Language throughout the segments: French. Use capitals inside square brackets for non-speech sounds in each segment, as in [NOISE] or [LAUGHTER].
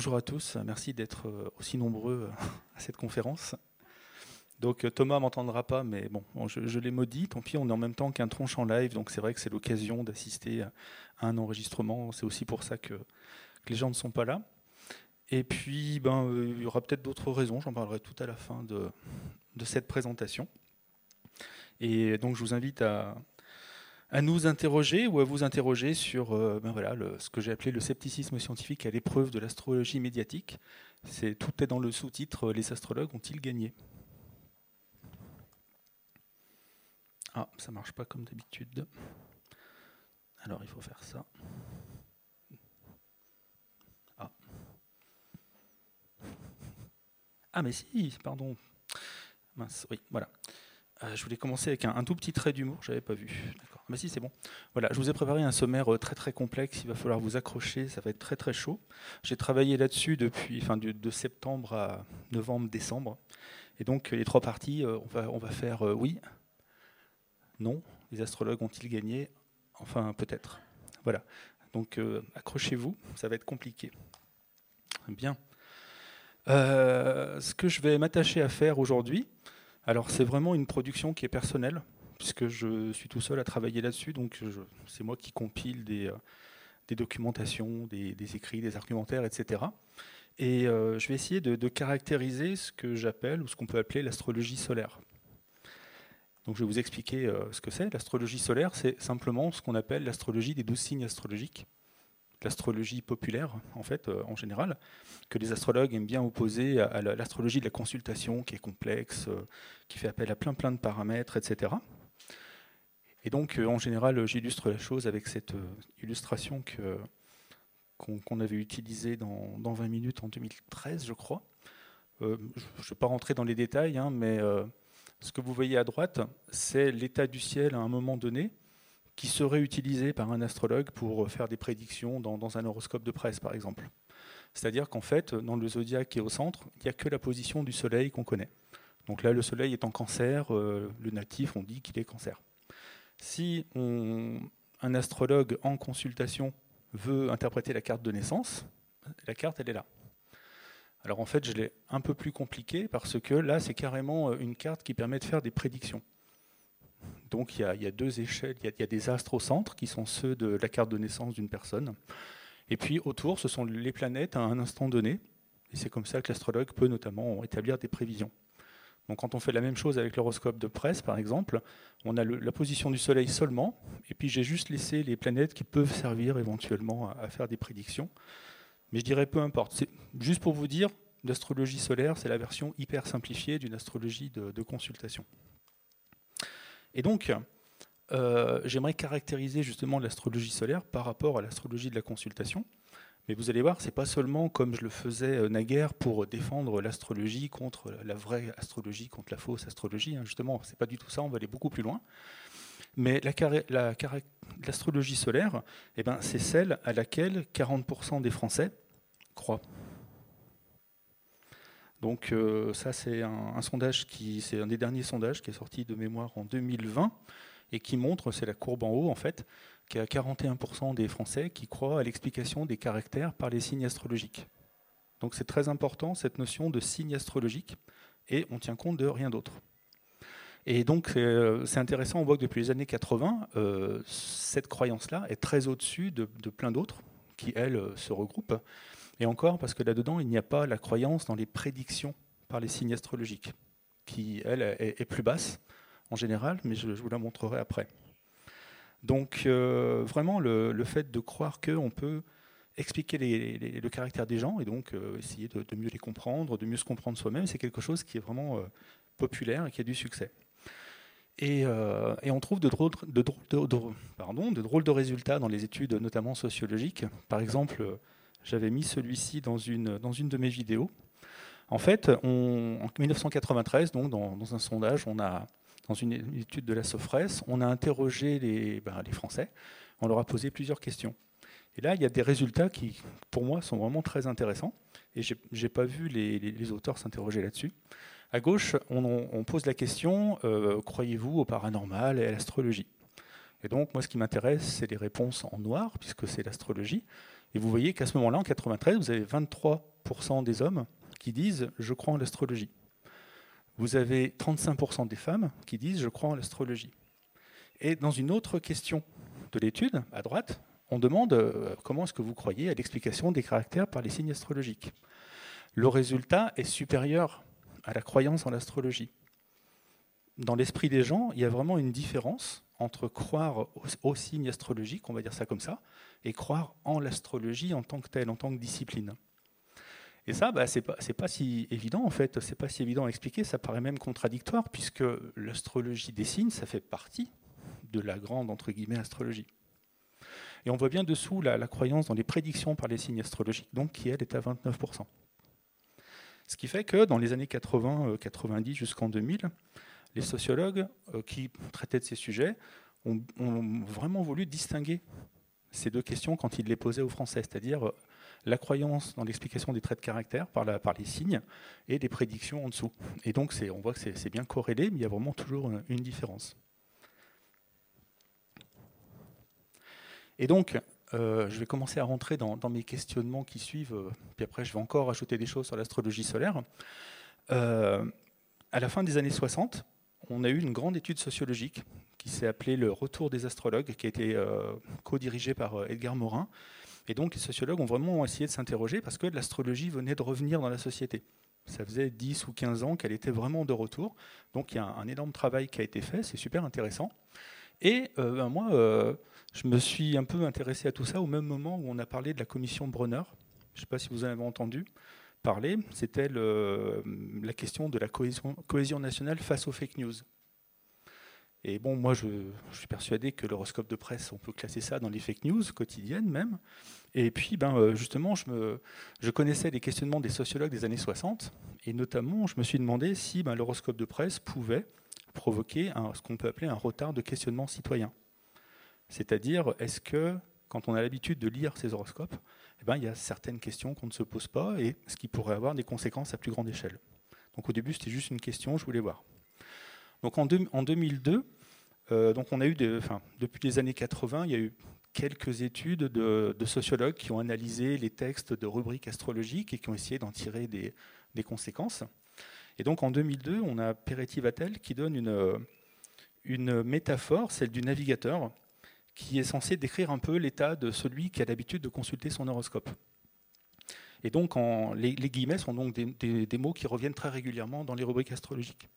bonjour à tous, merci d'être aussi nombreux [LAUGHS] à cette conférence. Donc Thomas m'entendra pas, mais bon, je, l'ai maudit, tant pis, on est en même temps qu'un tronche en live, donc c'est vrai que c'est l'occasion d'assister à un enregistrement, c'est aussi pour ça que, les gens ne sont pas là. Et puis, ben, il y aura peut-être d'autres raisons, j'en parlerai tout à la fin de cette présentation. Et donc je vous invite à, à nous interroger ou à vous interroger sur euh, ben voilà, ce que j'ai appelé le scepticisme scientifique à l'épreuve de l'astrologie médiatique. Tout est dans le sous-titre Les astrologues ont-ils gagné? Ah, ça marche pas comme d'habitude. Alors il faut faire ça. Ah. Ah mais si, pardon. Mince, oui, voilà. Euh, je voulais commencer avec un, tout petit trait d'humour, je n'avais pas vu. D'accord. Mais si, c'est bon. Voilà, je vous ai préparé un sommaire euh, très très complexe. Il va falloir vous accrocher, ça va être très très chaud. J'ai travaillé là-dessus depuis, enfin, de, septembre à novembre, décembre. Et donc les trois parties, euh, on va on va faire oui, non. Les astrologues ont-ils gagné? Enfin, peut-être. Voilà. Donc accrochez-vous, ça va être compliqué. Bien. ce que je vais m'attacher à faire aujourd'hui, alors c'est vraiment une production qui est personnelle, puisque je suis tout seul à travailler là-dessus, donc c'est moi qui compile des, euh, documentations, des, écrits, des argumentaires, etc. Et euh, je vais essayer de, caractériser ce que j'appelle, ou ce qu'on peut appeler l'astrologie solaire. Donc je vais vous expliquer euh, ce que c'est. L'astrologie solaire, c'est simplement ce qu'on appelle l'astrologie des douze signes astrologiques l'astrologie populaire, en fait, euh, en général, que les astrologues aiment bien opposer à, l'astrologie de la consultation, qui est complexe, euh, qui fait appel à plein plein de paramètres, etc. Et donc, euh, en général, j'illustre la chose avec cette illustration que, qu'on, avait utilisée dans, 20 minutes en 2013, je crois. je ne vais pas rentrer dans les détails, hein, mais ce que vous voyez à droite, c'est l'état du ciel à un moment donné, qui serait utilisé par un astrologue pour faire des prédictions dans, un horoscope de presse, par exemple. C'est-à-dire qu'en fait, dans le zodiaque qui est au centre, il n'y a que la position du Soleil qu'on connaît. Donc là, le Soleil est en cancer, euh, le natif, on dit qu'il est cancer. Si un astrologue en consultation veut interpréter la carte de naissance, la carte, elle est là. Alors en fait, je l'ai un peu plus compliqué parce que là, c'est carrément une carte qui permet de faire des prédictions. Donc il y, a, deux échelles, il y, a, des astres au centre qui sont ceux de la carte de naissance d'une personne. Et puis autour, ce sont les planètes à un instant donné. Et c'est comme ça que l'astrologue peut notamment établir des prévisions. Donc quand on fait la même chose avec l'horoscope de presse, par exemple, on a la position du Soleil seulement, et puis j'ai juste laissé les planètes qui peuvent servir éventuellement à, faire des prédictions. Mais je dirais peu importe. C'est juste pour vous dire, l'astrologie solaire, c'est la version hyper simplifiée d'une astrologie de consultation. Et donc, euh, j'aimerais caractériser justement l'astrologie solaire par rapport à l'astrologie de la consultation. Mais vous allez voir, ce n'est pas seulement comme je le faisais euh, naguère pour défendre l'astrologie contre la vraie astrologie, contre la fausse astrologie. Hein. Justement, ce n'est pas du tout ça, on va aller beaucoup plus loin. Mais l'astrologie solaire, eh ben, c'est celle à laquelle 40% des Français croient. Donc euh, ça, c'est un, sondage qui, c'est un des derniers sondages qui est sorti de mémoire en 2020 et qui montre, c'est la courbe en haut en fait, qu'il y a 41% des Français qui croient à l'explication des caractères par les signes astrologiques. Donc c'est très important cette notion de signe astrologique et on tient compte de rien d'autre. Et donc euh, c'est intéressant, on voit que depuis les années 80, euh, cette croyance-là est très au-dessus de, de plein d'autres qui, elles, se regroupent. Et encore, parce que là-dedans, il n'y a pas la croyance dans les prédictions par les signes astrologiques, qui, elle, est, plus basse en général, mais je, vous la montrerai après. Donc, euh, vraiment, le, fait de croire qu'on peut expliquer le caractère des gens et donc euh, essayer de, mieux les comprendre, de mieux se comprendre soi-même, c'est quelque chose qui est vraiment euh, populaire et qui a du succès. Et, on trouve de drôles de, pardon, de drôles de résultats dans les études, notamment sociologiques. Par exemple, j'avais mis celui-ci dans une, dans une de mes vidéos. En fait, en 1993, donc dans, un sondage, on a, dans une étude de la Sofres, on a interrogé les, ben, les Français, on leur a posé plusieurs questions. Et là, il y a des résultats qui, pour moi, sont vraiment très intéressants. Et je n'ai pas vu les, les, auteurs s'interroger là-dessus. À gauche, on, pose la question euh, croyez-vous au paranormal et à l'astrologie? Et donc, moi, ce qui m'intéresse, c'est les réponses en noir, puisque c'est l'astrologie. Et vous voyez qu'à ce moment-là, en 93, vous avez 23 33% des hommes qui disent je crois en l'astrologie. Vous avez 35% des femmes qui disent je crois en l'astrologie. Et dans une autre question de l'étude, à droite, on demande euh, comment est-ce que vous croyez à l'explication des caractères par les signes astrologiques? Le résultat est supérieur à la croyance en l'astrologie. Dans l'esprit des gens, il y a vraiment une différence entre croire aux, signes astrologiques, on va dire ça comme ça, et croire en l'astrologie en tant que telle, en tant que discipline. Et ça, bah, c'est pas, pas si évident en fait, c'est pas si évident à expliquer, ça paraît même contradictoire puisque l'astrologie des signes, ça fait partie de la grande entre guillemets astrologie. Et on voit bien dessous la, croyance dans les prédictions par les signes astrologiques, donc qui elle est à 29%. Ce qui fait que dans les années 80, 90 euh, jusqu'en 2000, les sociologues euh, qui traitaient de ces sujets ont, vraiment voulu distinguer ces deux questions quand ils les posaient aux Français, c'est-à-dire euh, la croyance dans l'explication des traits de caractère par, les signes et les prédictions en dessous. Et donc on voit que c'est bien corrélé, mais il y a vraiment toujours une différence. Et donc, euh, je vais commencer à rentrer dans, mes questionnements qui suivent, euh, puis après je vais encore ajouter des choses sur l'astrologie solaire. Euh, à la fin des années 60, on a eu une grande étude sociologique qui s'est appelée Le Retour des astrologues, qui a été co-dirigée par Edgar Morin. Et donc les sociologues ont vraiment essayé de s'interroger parce que l'astrologie venait de revenir dans la société. Ça faisait 10 ou 15 ans qu'elle était vraiment de retour. Donc il y a un, énorme travail qui a été fait, c'est super intéressant. Et ben, moi, je me suis un peu intéressé à tout ça au même moment où on a parlé de la commission Brunner. Je ne sais pas si vous en avez entendu C'était la question de la cohésion, nationale face aux fake news. Et bon, moi, je, suis persuadé que l'horoscope de presse, on peut classer ça dans les fake news quotidiennes même. Et puis, ben, euh, justement, je, me, je connaissais les questionnements des sociologues des années 60, et notamment, je me suis demandé si ben, l'horoscope de presse pouvait provoquer ce qu'on peut appeler un retard de questionnement citoyen. C'est-à-dire, est-ce que quand on a l'habitude de lire ces horoscopes, eh ben, il y a certaines questions qu'on ne se pose pas et ce qui pourrait avoir des conséquences à plus grande échelle. Donc au début, c'était juste une question, je voulais voir. Donc en, 2002, euh, donc on a eu depuis les années 80, il y a eu quelques études de, sociologues qui ont analysé les textes de rubriques astrologiques et qui ont essayé d'en tirer des, conséquences. Et donc en 2002, on a Peretti Vatel qui donne une métaphore, celle du navigateur, qui est censé décrire un peu l'état de celui qui a l'habitude de consulter son horoscope. Et donc, les, guillemets sont donc des, mots qui reviennent très régulièrement dans les rubriques astrologiques.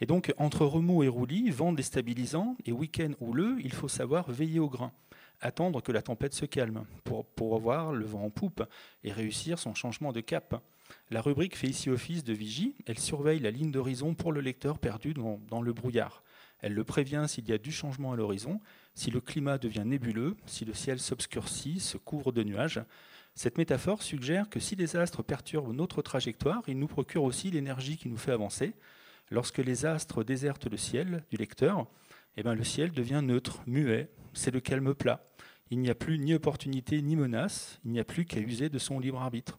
Et donc, entre remous et roulis, vent déstabilisant et week-end houleux, il faut savoir veiller au grain, attendre que la tempête se calme, pour, pour avoir le vent en poupe et réussir son changement de cap. La rubrique fait ici office de vigie, elle surveille la ligne d'horizon pour le lecteur perdu dans le brouillard. Elle le prévient s'il y a du changement à l'horizon, si le climat devient nébuleux, si le ciel s'obscurcit, se couvre de nuages. Cette métaphore suggère que si les astres perturbent notre trajectoire, ils nous procurent aussi l'énergie qui nous fait avancer. Lorsque les astres désertent le ciel du lecteur, eh bien le ciel devient neutre, muet, c'est le calme plat. Il n'y a plus ni opportunité ni menace, il n'y a plus qu'à user de son libre arbitre.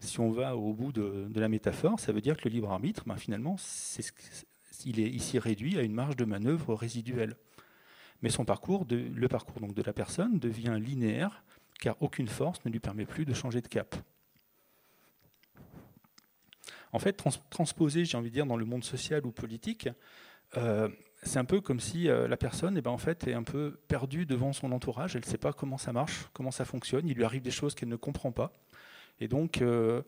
Si on va au bout de, la métaphore, ça veut dire que le libre arbitre, ben finalement, il est ici réduit à une marge de manœuvre résiduelle. Mais son parcours, le parcours donc de la personne devient linéaire, car aucune force ne lui permet plus de changer de cap. En fait, transposer, j'ai envie de dire, dans le monde social ou politique, euh, c'est un peu comme si euh, la personne eh ben, en fait, est un peu perdue devant son entourage, elle ne sait pas comment ça marche, comment ça fonctionne, il lui arrive des choses qu'elle ne comprend pas. Et donc, euh,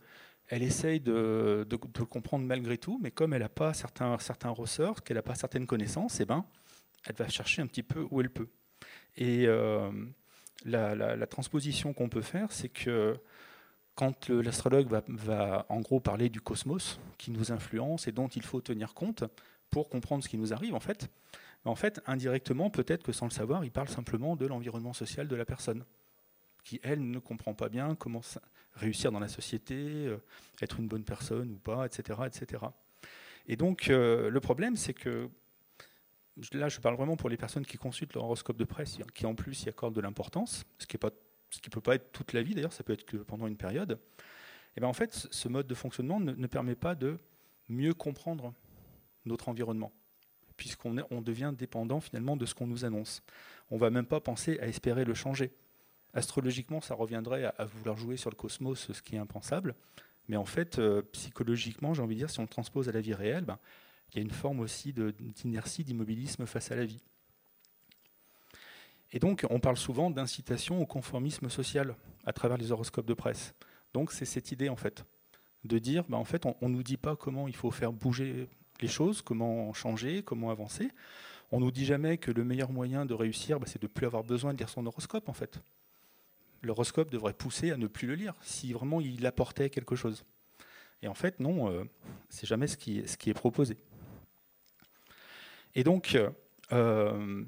elle essaye de, de, comprendre malgré tout, mais comme elle n'a pas certains, certains ressorts, qu'elle n'a pas certaines connaissances, eh ben, elle va chercher un petit peu où elle peut. Et euh, la, transposition qu'on peut faire, c'est que quand l'astrologue va, en gros parler du cosmos qui nous influence et dont il faut tenir compte pour comprendre ce qui nous arrive, en fait, en fait, indirectement, peut-être que sans le savoir, il parle simplement de l'environnement social de la personne, qui, elle, ne comprend pas bien comment réussir dans la société, euh, être une bonne personne ou pas, etc. etc. Et donc, euh, le problème, c'est que là, je parle vraiment pour les personnes qui consultent leur horoscope de presse, qui en plus y accordent de l'importance, ce qui ne peut pas être toute la vie, d'ailleurs, ça peut être que pendant une période. Et bien en fait, ce mode de fonctionnement ne, permet pas de mieux comprendre notre environnement, puisqu'on on devient dépendant finalement de ce qu'on nous annonce. On ne va même pas penser à espérer le changer Astrologiquement, ça reviendrait à, vouloir jouer sur le cosmos, ce qui est impensable. Mais en fait, psychologiquement, j'ai envie de dire, si on le transpose à la vie réelle, ben, il y a une forme aussi d'inertie, d'immobilisme face à la vie. Et donc, on parle souvent d'incitation au conformisme social à travers les horoscopes de presse. Donc, c'est cette idée, en fait, de dire, bah, en fait, on ne nous dit pas comment il faut faire bouger les choses, comment changer, comment avancer. On ne nous dit jamais que le meilleur moyen de réussir, bah, c'est de ne plus avoir besoin de lire son horoscope, en fait. L'horoscope devrait pousser à ne plus le lire, si vraiment il apportait quelque chose. Et en fait, non, euh, c'est jamais ce qui est proposé. Et donc, euh,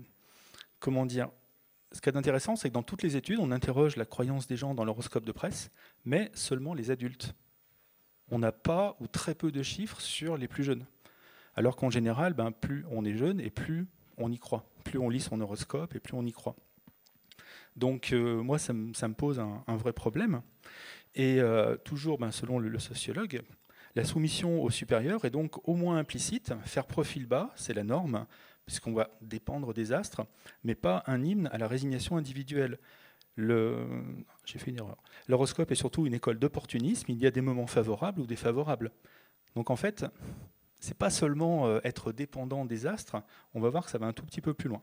comment dire Ce qui est intéressant, c'est que dans toutes les études, on interroge la croyance des gens dans l'horoscope de presse, mais seulement les adultes. On n'a pas ou très peu de chiffres sur les plus jeunes. Alors qu'en général, ben, plus on est jeune et plus on y croit. Plus on lit son horoscope et plus on y croit. Donc euh, moi, ça, me pose un, vrai problème. Et euh, toujours, ben, selon le, sociologue, la soumission au supérieur est donc au moins implicite. Faire profil bas, c'est la norme, puisqu'on va dépendre des astres, mais pas un hymne à la résignation individuelle. J'ai fait une erreur. L'horoscope est surtout une école d'opportunisme. Il y a des moments favorables ou défavorables. Donc en fait, c'est pas seulement euh, être dépendant des astres. On va voir que ça va un tout petit peu plus loin.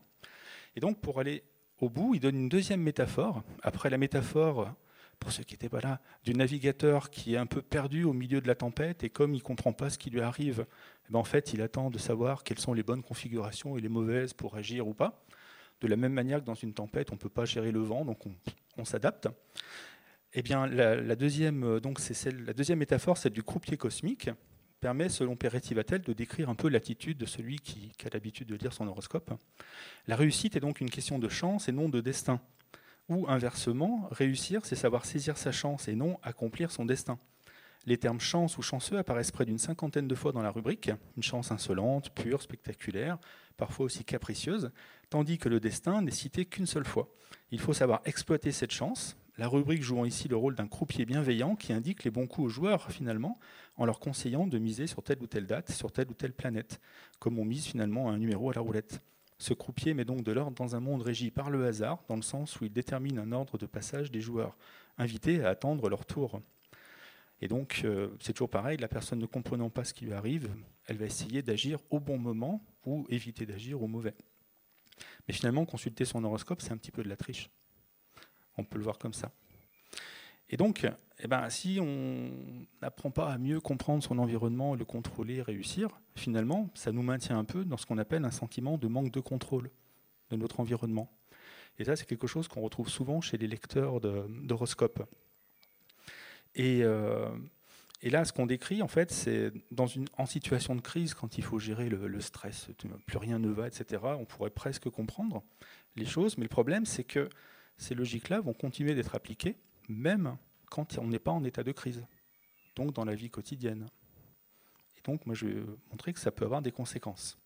Et donc pour aller au bout, il donne une deuxième métaphore. Après la métaphore pour ceux qui n'étaient pas là, du navigateur qui est un peu perdu au milieu de la tempête et comme il ne comprend pas ce qui lui arrive, eh ben, en fait, il attend de savoir quelles sont les bonnes configurations et les mauvaises pour agir ou pas. De la même manière que dans une tempête, on ne peut pas gérer le vent, donc on, s'adapte. Eh bien, la, deuxième, donc c'est la deuxième métaphore, celle du croupier cosmique, permet, selon Peretti Vatel, de décrire un peu l'attitude de celui qui a l'habitude de lire son horoscope. La réussite est donc une question de chance et non de destin. Ou inversement, réussir, c'est savoir saisir sa chance et non accomplir son destin. Les termes chance ou chanceux apparaissent près d'une cinquantaine de fois dans la rubrique, une chance insolente, pure, spectaculaire, parfois aussi capricieuse, tandis que le destin n'est cité qu'une seule fois. Il faut savoir exploiter cette chance, la rubrique jouant ici le rôle d'un croupier bienveillant qui indique les bons coups aux joueurs finalement, en leur conseillant de miser sur telle ou telle date, sur telle ou telle planète, comme on mise finalement un numéro à la roulette. Ce croupier met donc de l'ordre dans un monde régi par le hasard, dans le sens où il détermine un ordre de passage des joueurs, invités à attendre leur tour. Et donc, euh, c'est toujours pareil, la personne ne comprenant pas ce qui lui arrive, elle va essayer d'agir au bon moment ou éviter d'agir au mauvais. Mais finalement, consulter son horoscope, c'est un petit peu de la triche. On peut le voir comme ça. Et donc, eh ben, si on n'apprend pas à mieux comprendre son environnement, le contrôler, réussir, finalement, ça nous maintient un peu dans ce qu'on appelle un sentiment de manque de contrôle de notre environnement. Et ça, c'est quelque chose qu'on retrouve souvent chez les lecteurs d'horoscopes. Et, euh, et, là, ce qu'on décrit, en fait, c'est en situation de crise, quand il faut gérer le, stress, plus rien ne va, etc., on pourrait presque comprendre les choses, mais le problème, c'est que ces logiques-là vont continuer d'être appliquées même quand on n'est pas en état de crise, donc dans la vie quotidienne. Et donc, moi, je vais montrer que ça peut avoir des conséquences.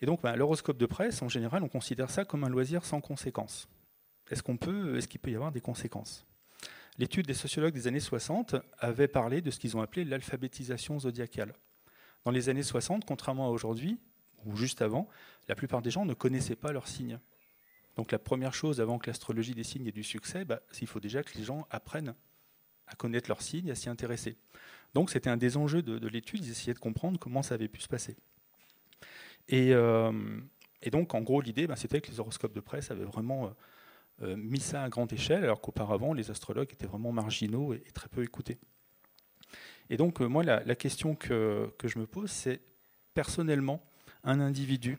Et donc, ben, l'horoscope de presse, en général, on considère ça comme un loisir sans conséquences. Est-ce qu'on peut, est-ce qu'il peut y avoir des conséquences? L'étude des sociologues des années 60 avait parlé de ce qu'ils ont appelé l'alphabétisation zodiacale. Dans les années 60, contrairement à aujourd'hui, ou juste avant, la plupart des gens ne connaissaient pas leurs signes. Donc la première chose avant que l'astrologie des signes ait du succès, bah, il faut déjà que les gens apprennent à connaître leurs signes, à s'y intéresser. Donc c'était un des enjeux de, l'étude, ils essayaient de comprendre comment ça avait pu se passer. Et, euh, donc en gros l'idée, bah, c'était que les horoscopes de presse avaient vraiment euh, euh, mis ça à grande échelle, alors qu'auparavant les astrologues étaient vraiment marginaux et, très peu écoutés. Et donc moi la, question que, que je me pose, c'est personnellement, un individu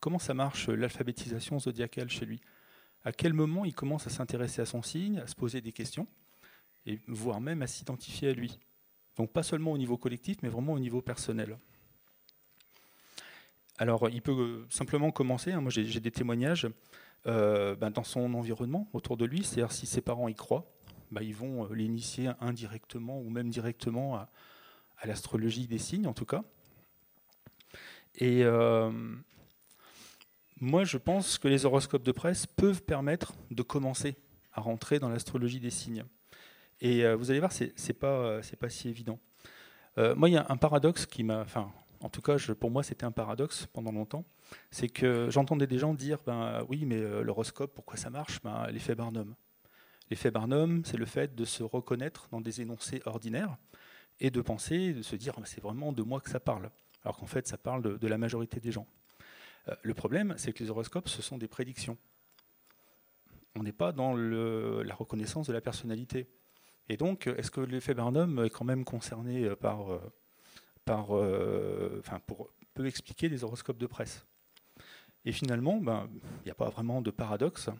comment ça marche euh, l'alphabétisation zodiacale chez lui? À quel moment il commence à s'intéresser à son signe, à se poser des questions, et voire même à s'identifier à lui? Donc pas seulement au niveau collectif, mais vraiment au niveau personnel. Alors il peut euh, simplement commencer, hein, moi j'ai des témoignages euh, ben, dans son environnement, autour de lui, c'est-à-dire si ses parents y croient, ben, ils vont l'initier indirectement ou même directement à, l'astrologie des signes en tout cas. Et, moi, je pense que les horoscopes de presse peuvent permettre de commencer à rentrer dans l'astrologie des signes. Et euh, vous allez voir, c'est n'est pas, euh, pas si évident. Euh, moi, il y a un paradoxe qui m'a. Enfin, en tout cas, pour moi, c'était un paradoxe pendant longtemps. C'est que j'entendais des gens dire ben, oui, mais l'horoscope, pourquoi ça marche? Ben, L'effet Barnum. L'effet Barnum, c'est le fait de se reconnaître dans des énoncés ordinaires et de penser, de se dire ah, c'est vraiment de moi que ça parle, alors qu'en fait ça parle de, la majorité des gens. Euh, le problème, c'est que les horoscopes, ce sont des prédictions. On n'est pas dans la reconnaissance de la personnalité. Et donc, est-ce que l'effet Barnum est quand même concerné euh, par, euh, par pour, peut expliquer les horoscopes de presse? Et finalement, ben, il n'y a pas vraiment de paradoxe,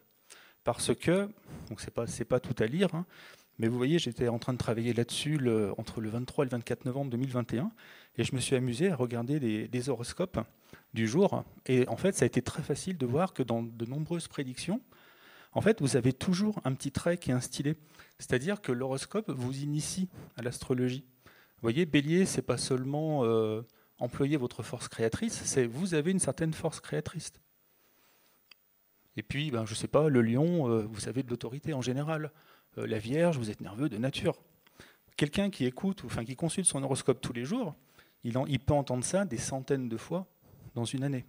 parce que, donc c'est pas, pas tout à lire, hein, mais vous voyez, j'étais en train de travailler là-dessus entre le 23 et le 24 novembre 2021, et je me suis amusé à regarder des, horoscopes du jour. Et en fait, ça a été très facile de voir que dans de nombreuses prédictions, en fait, vous avez toujours un petit trait qui est instillé. C'est-à-dire que l'horoscope vous initie à l'astrologie. Vous voyez, Bélier, c'est pas seulement euh, employer votre force créatrice, c'est vous avez une certaine force créatrice. Et puis, ben, je ne sais pas, le lion, euh, vous avez de l'autorité en général. Euh, la Vierge, vous êtes nerveux de nature. Quelqu'un qui écoute, enfin qui consulte son horoscope tous les jours, il, peut entendre ça des centaines de fois dans une année.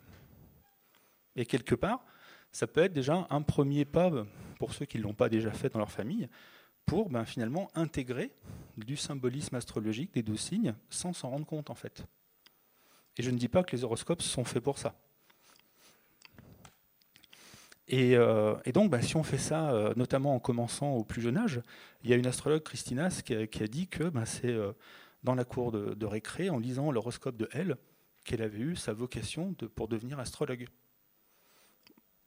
Et quelque part, ça peut être déjà un premier pas pour ceux qui ne l'ont pas déjà fait dans leur famille, pour ben, finalement intégrer du symbolisme astrologique des douze signes sans s'en rendre compte en fait. Et je ne dis pas que les horoscopes sont faits pour ça. Euh, et, donc, bah, si on fait ça, euh, notamment en commençant au plus jeune âge, il y a une astrologue, Christinas, qui a, dit que bah, c'est euh, dans la cour de, récré, en lisant l'horoscope de elle, qu'elle avait eu sa vocation pour devenir astrologue.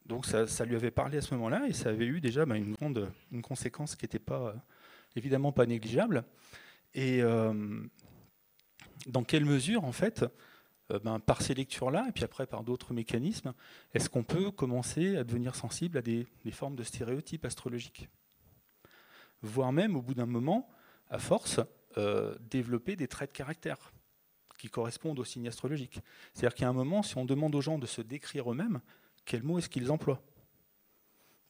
Donc ça, lui avait parlé à ce moment-là, et ça avait eu déjà bah, une, grande, une conséquence qui n'était pas, évidemment pas négligeable. Et dans quelle mesure, en fait, ben, par ces lectures-là, et puis après par d'autres mécanismes, est-ce qu'on peut commencer à devenir sensible à des, formes de stéréotypes astrologiques? Voire même, au bout d'un moment, à force, euh, développer des traits de caractère qui correspondent aux signes astrologiques. C'est-à-dire qu'à un moment, si on demande aux gens de se décrire eux-mêmes, quels mots est-ce qu'ils emploient?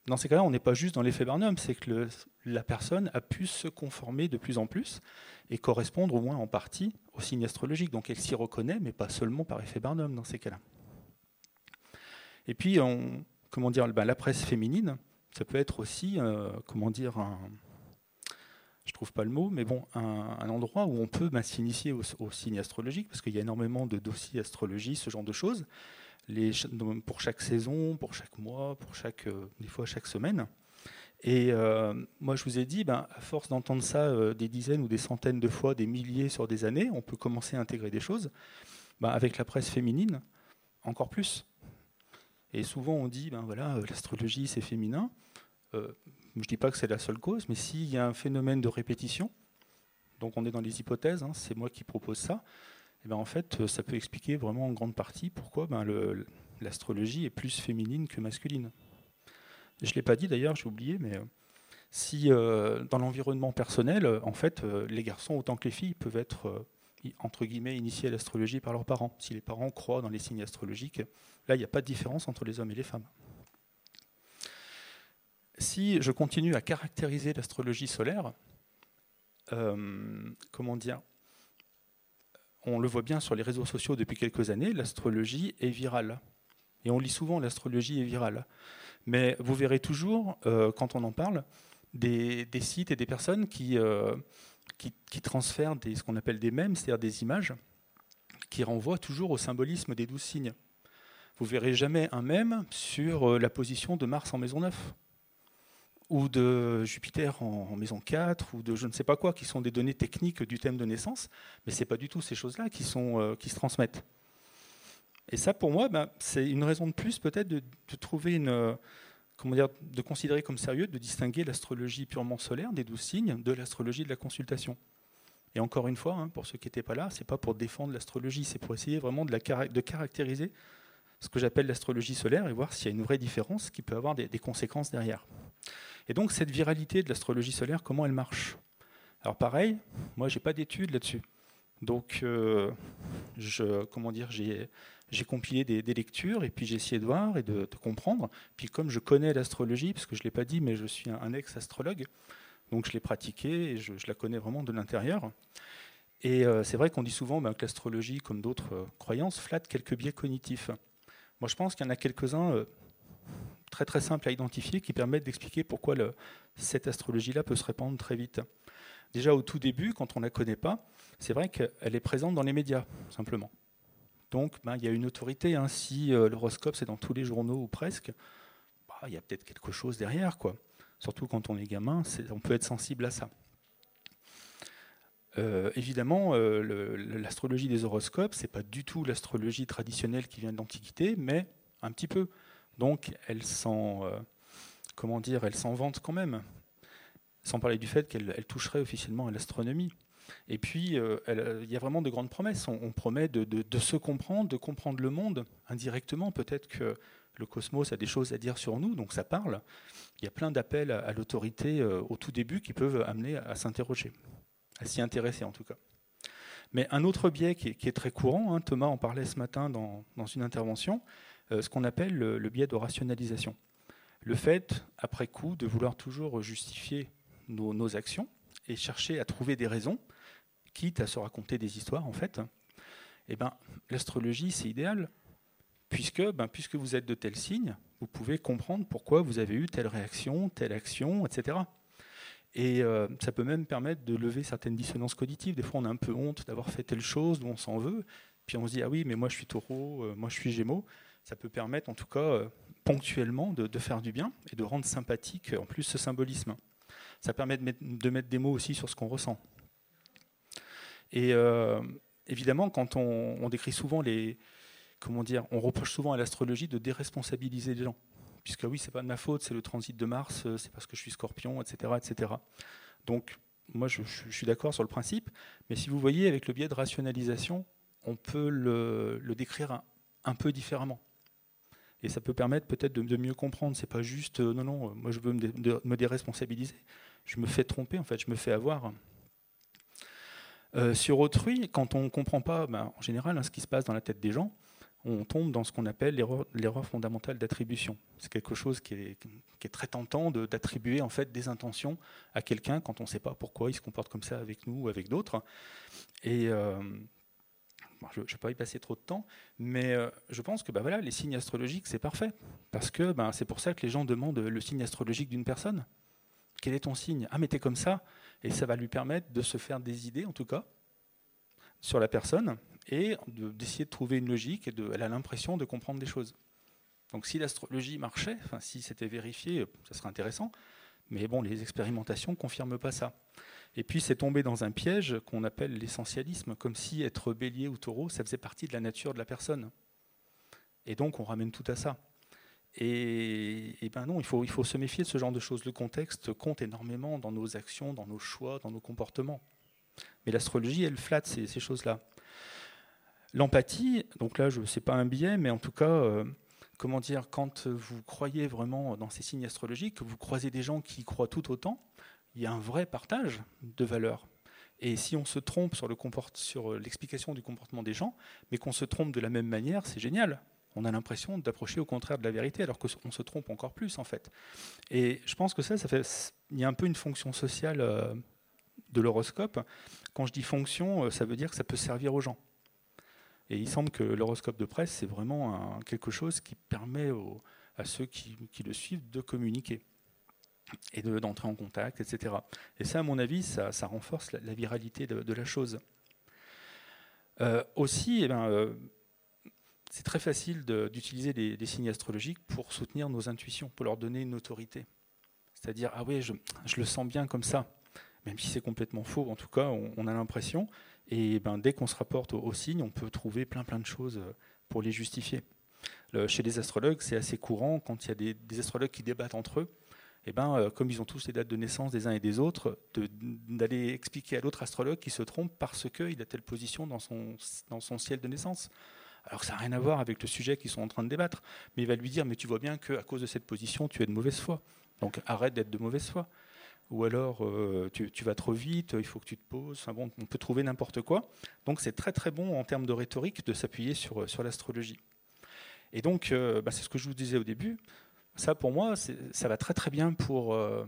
Dans ces cas-là, on n'est pas juste dans l'effet Barnum, c'est que la personne a pu se conformer de plus en plus et correspondre au moins en partie au signe astrologique. Donc elle s'y reconnaît, mais pas seulement par effet Barnum dans ces cas-là. Et puis, comment dire, ben, la presse féminine, ça peut être aussi, euh, comment dire, un, je trouve pas le mot, mais bon, un, endroit où on peut ben, s'initier au, au, signe astrologique, parce qu'il y a énormément de dossiers astrologie, ce genre de choses pour chaque saison, pour chaque mois, pour chaque, euh, des fois chaque semaine. Et euh, moi, je vous ai dit, ben, à force d'entendre ça euh, des dizaines ou des centaines de fois, des milliers sur des années, on peut commencer à intégrer des choses. Ben, avec la presse féminine, encore plus. Et souvent, on dit, ben voilà, l'astrologie, c'est féminin. je ne dis pas que c'est la seule cause, mais s'il y a un phénomène de répétition, donc on est dans les hypothèses, hein, c'est moi qui propose ça, eh ben, en fait, ça peut expliquer vraiment en grande partie pourquoi ben, l'astrologie est plus féminine que masculine. Je ne l'ai pas dit d'ailleurs, j'ai oublié, mais euh, si euh, dans l'environnement personnel, en fait, euh, les garçons autant que les filles peuvent être entre guillemets initiés à l'astrologie par leurs parents. Si les parents croient dans les signes astrologiques, là, il n'y a pas de différence entre les hommes et les femmes. Si je continue à caractériser l'astrologie solaire, comment dire on le voit bien sur les réseaux sociaux depuis quelques années, l'astrologie est virale. Et on lit souvent l'astrologie est virale. Mais vous verrez toujours, euh, quand on en parle, des, sites et des personnes qui, euh, transfèrent ce qu'on appelle des mèmes, c'est-à-dire des images, qui renvoient toujours au symbolisme des douze signes. Vous verrez jamais un mème sur euh, la position de Mars en maison 9 ou de Jupiter en, maison 4, ou de je ne sais pas quoi, qui sont des données techniques du thème de naissance, mais ce n'est pas du tout ces choses-là qui, euh, qui se transmettent. Et ça, pour moi, ben, c'est une raison de plus peut-être de, trouver une... Euh, comment dire, de considérer comme sérieux, de distinguer l'astrologie purement solaire des douze signes de l'astrologie de la consultation. Et encore une fois, hein, pour ceux qui n'étaient pas là, c'est pas pour défendre l'astrologie, c'est pour essayer vraiment de, de caractériser ce que j'appelle l'astrologie solaire et voir s'il y a une vraie différence qui peut avoir des conséquences derrière. Et donc cette viralité de l'astrologie solaire, comment elle marche? Alors pareil, moi j'ai pas d'études là-dessus. Donc euh, comment dire, j'ai, compilé des, lectures et puis j'ai essayé de voir et de, comprendre. Puis comme je connais l'astrologie, parce que je ne l'ai pas dit, mais je suis un, ex-astrologue, donc je l'ai pratiqué et je, la connais vraiment de l'intérieur. Et euh, c'est vrai qu'on dit souvent ben, que l'astrologie, comme d'autres euh, croyances, flatte quelques biais cognitifs. Moi je pense qu'il y en a quelques-uns très très simples à identifier qui permettent d'expliquer pourquoi cette astrologie-là peut se répandre très vite. Déjà au tout début, quand on ne la connaît pas, c'est vrai qu'elle est présente dans les médias, simplement. Donc ben, il y a une autorité. Hein. Si euh, l'horoscope c'est dans tous les journaux ou presque, bah, il y a peut-être quelque chose derrière. quoi. Surtout quand on est gamin, on peut être sensible à ça. Euh, évidemment, euh, l'astrologie des horoscopes, c'est pas du tout l'astrologie traditionnelle qui vient de l'Antiquité, mais un petit peu. Donc, elle s'en, euh, comment dire, elle s'en vante quand même, sans parler du fait qu'elle toucherait officiellement à l'astronomie. Et puis, il y a vraiment de grandes promesses. On, promet de, se comprendre, de comprendre le monde indirectement. Peut-être que le cosmos a des choses à dire sur nous, donc ça parle. Il y a plein d'appels à l'autorité au tout début qui peuvent amener à s'interroger à s'y intéresser en tout cas. Mais un autre biais qui est, très courant, hein, Thomas en parlait ce matin dans, une intervention, euh, ce qu'on appelle le, biais de rationalisation. Le fait, après coup, de vouloir toujours justifier nos, actions et chercher à trouver des raisons, quitte à se raconter des histoires en fait. Eh ben, l'astrologie, c'est idéal, puisque, ben, puisque vous êtes de tel signe, vous pouvez comprendre pourquoi vous avez eu telle réaction, telle action, etc. Et euh, ça peut même permettre de lever certaines dissonances cognitives. Des fois, on a un peu honte d'avoir fait telle chose, on s'en veut. Puis on se dit, ah oui, mais moi je suis taureau, euh, moi je suis gémeaux. Ça peut permettre, en tout cas, euh, ponctuellement, de, faire du bien et de rendre sympathique, en plus, ce symbolisme. Ça permet de mettre, des mots aussi sur ce qu'on ressent. Et évidemment, quand on, on, décrit souvent les. Comment dire On reproche souvent à l'astrologie de déresponsabiliser les gens puisque oui, c'est pas de ma faute, c'est le transit de Mars, euh, c'est parce que je suis scorpion, etc. etc. Donc, moi, je, suis d'accord sur le principe, mais si vous voyez, avec le biais de rationalisation, on peut le, décrire un, peu différemment. Et ça peut permettre peut-être de, mieux comprendre. C'est pas juste, euh, non, non, euh, moi je veux me, déresponsabiliser. Je me fais tromper, en fait, je me fais avoir. sur autrui, quand on ne comprend pas, ben, en général, hein, ce qui se passe dans la tête des gens, on tombe dans ce qu'on appelle l'erreur fondamentale d'attribution. C'est quelque chose qui est, très tentant d'attribuer en fait des intentions à quelqu'un quand on ne sait pas pourquoi il se comporte comme ça avec nous ou avec d'autres. Euh, je ne vais pas y passer trop de temps, mais euh, je pense que bah, voilà, les signes astrologiques, c'est parfait. Parce que ben, c'est pour ça que les gens demandent le signe astrologique d'une personne. Quel est ton signe? Ah, mais t'es comme ça. Et ça va lui permettre de se faire des idées, en tout cas, sur la personne et d'essayer de, trouver une logique elle a l'impression de comprendre des choses. Donc si l'astrologie marchait, si c'était vérifié, ça serait intéressant, mais bon, les expérimentations ne confirment pas ça. Et puis c'est tombé dans un piège qu'on appelle l'essentialisme, comme si être bélier ou taureau, ça faisait partie de la nature de la personne. Et donc on ramène tout à ça. Et, ben non, il faut, il faut se méfier de ce genre de choses. Le contexte compte énormément dans nos actions, dans nos choix, dans nos comportements. Mais l'astrologie, elle flatte ces, choses-là. L'empathie, donc là, je sais pas un biais, mais en tout cas, euh, comment dire, quand vous croyez vraiment dans ces signes astrologiques, que vous croisez des gens qui croient tout autant, il y a un vrai partage de valeurs. Et si on se trompe sur, sur l'explication du comportement des gens, mais qu'on se trompe de la même manière, c'est génial. On a l'impression d'approcher au contraire de la vérité, alors qu'on se trompe encore plus en fait. Et je pense que ça, ça fait, il y a un peu une fonction sociale euh, de l'horoscope. Quand je dis fonction, euh, ça veut dire que ça peut servir aux gens. Et il semble que l'horoscope de presse, c'est vraiment quelque chose qui permet à ceux qui, le suivent de communiquer et d'entrer en contact, etc. Et ça, à mon avis, ça, renforce la, viralité de, la chose. Euh, aussi, eh ben, euh, c'est très facile d'utiliser des, signes astrologiques pour soutenir nos intuitions, pour leur donner une autorité. C'est-à-dire, ah oui, je, le sens bien comme ça, même si c'est complètement faux, en tout cas, on a l'impression, et ben, dès qu'on se rapporte aux, signes, on peut trouver plein plein de choses euh, pour les justifier. chez les astrologues, c'est assez courant quand il y a des, astrologues qui débattent entre eux. Et ben, euh, comme ils ont tous les dates de naissance des uns et des autres, d'aller expliquer à l'autre astrologue qui se trompe parce qu'il a telle position dans son, dans son ciel de naissance. Alors que ça n'a rien à voir avec le sujet qu'ils sont en train de débattre. Mais il va lui dire, mais tu vois bien qu'à cause de cette position, tu es de mauvaise foi. Donc arrête d'être de mauvaise foi ou alors euh, tu, vas trop vite, il faut que tu te poses. bon, on peut trouver n'importe quoi. Donc c'est très très bon en termes de rhétorique de s'appuyer sur, sur l'astrologie. Et donc, euh, bah, c'est ce que je vous disais au début. Ça, pour moi, ça va très très bien pour, euh,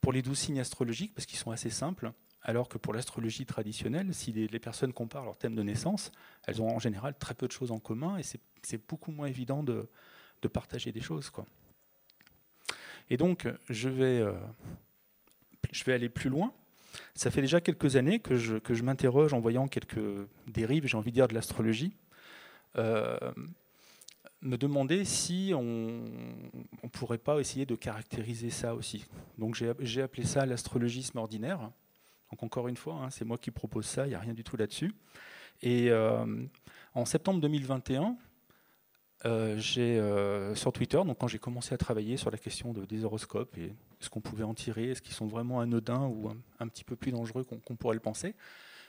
pour les douze signes astrologiques, parce qu'ils sont assez simples. Alors que pour l'astrologie traditionnelle, si les, personnes comparent leur thème de naissance, elles ont en général très peu de choses en commun, et c'est beaucoup moins évident de, de partager des choses. Et donc, je vais, euh, je vais aller plus loin. Ça fait déjà quelques années que je, que je m'interroge en voyant quelques dérives, j'ai envie de dire, de l'astrologie. Euh, me demander si on ne pourrait pas essayer de caractériser ça aussi. Donc j'ai appelé ça l'astrologisme ordinaire. Donc encore une fois, hein, c'est moi qui propose ça, il n'y a rien du tout là-dessus. Et euh, en septembre 2021, euh, j'ai euh, sur Twitter, donc quand j'ai commencé à travailler sur la question de, des horoscopes et ce qu'on pouvait en tirer, est-ce qu'ils sont vraiment anodins ou un, petit peu plus dangereux qu'on pourrait le penser,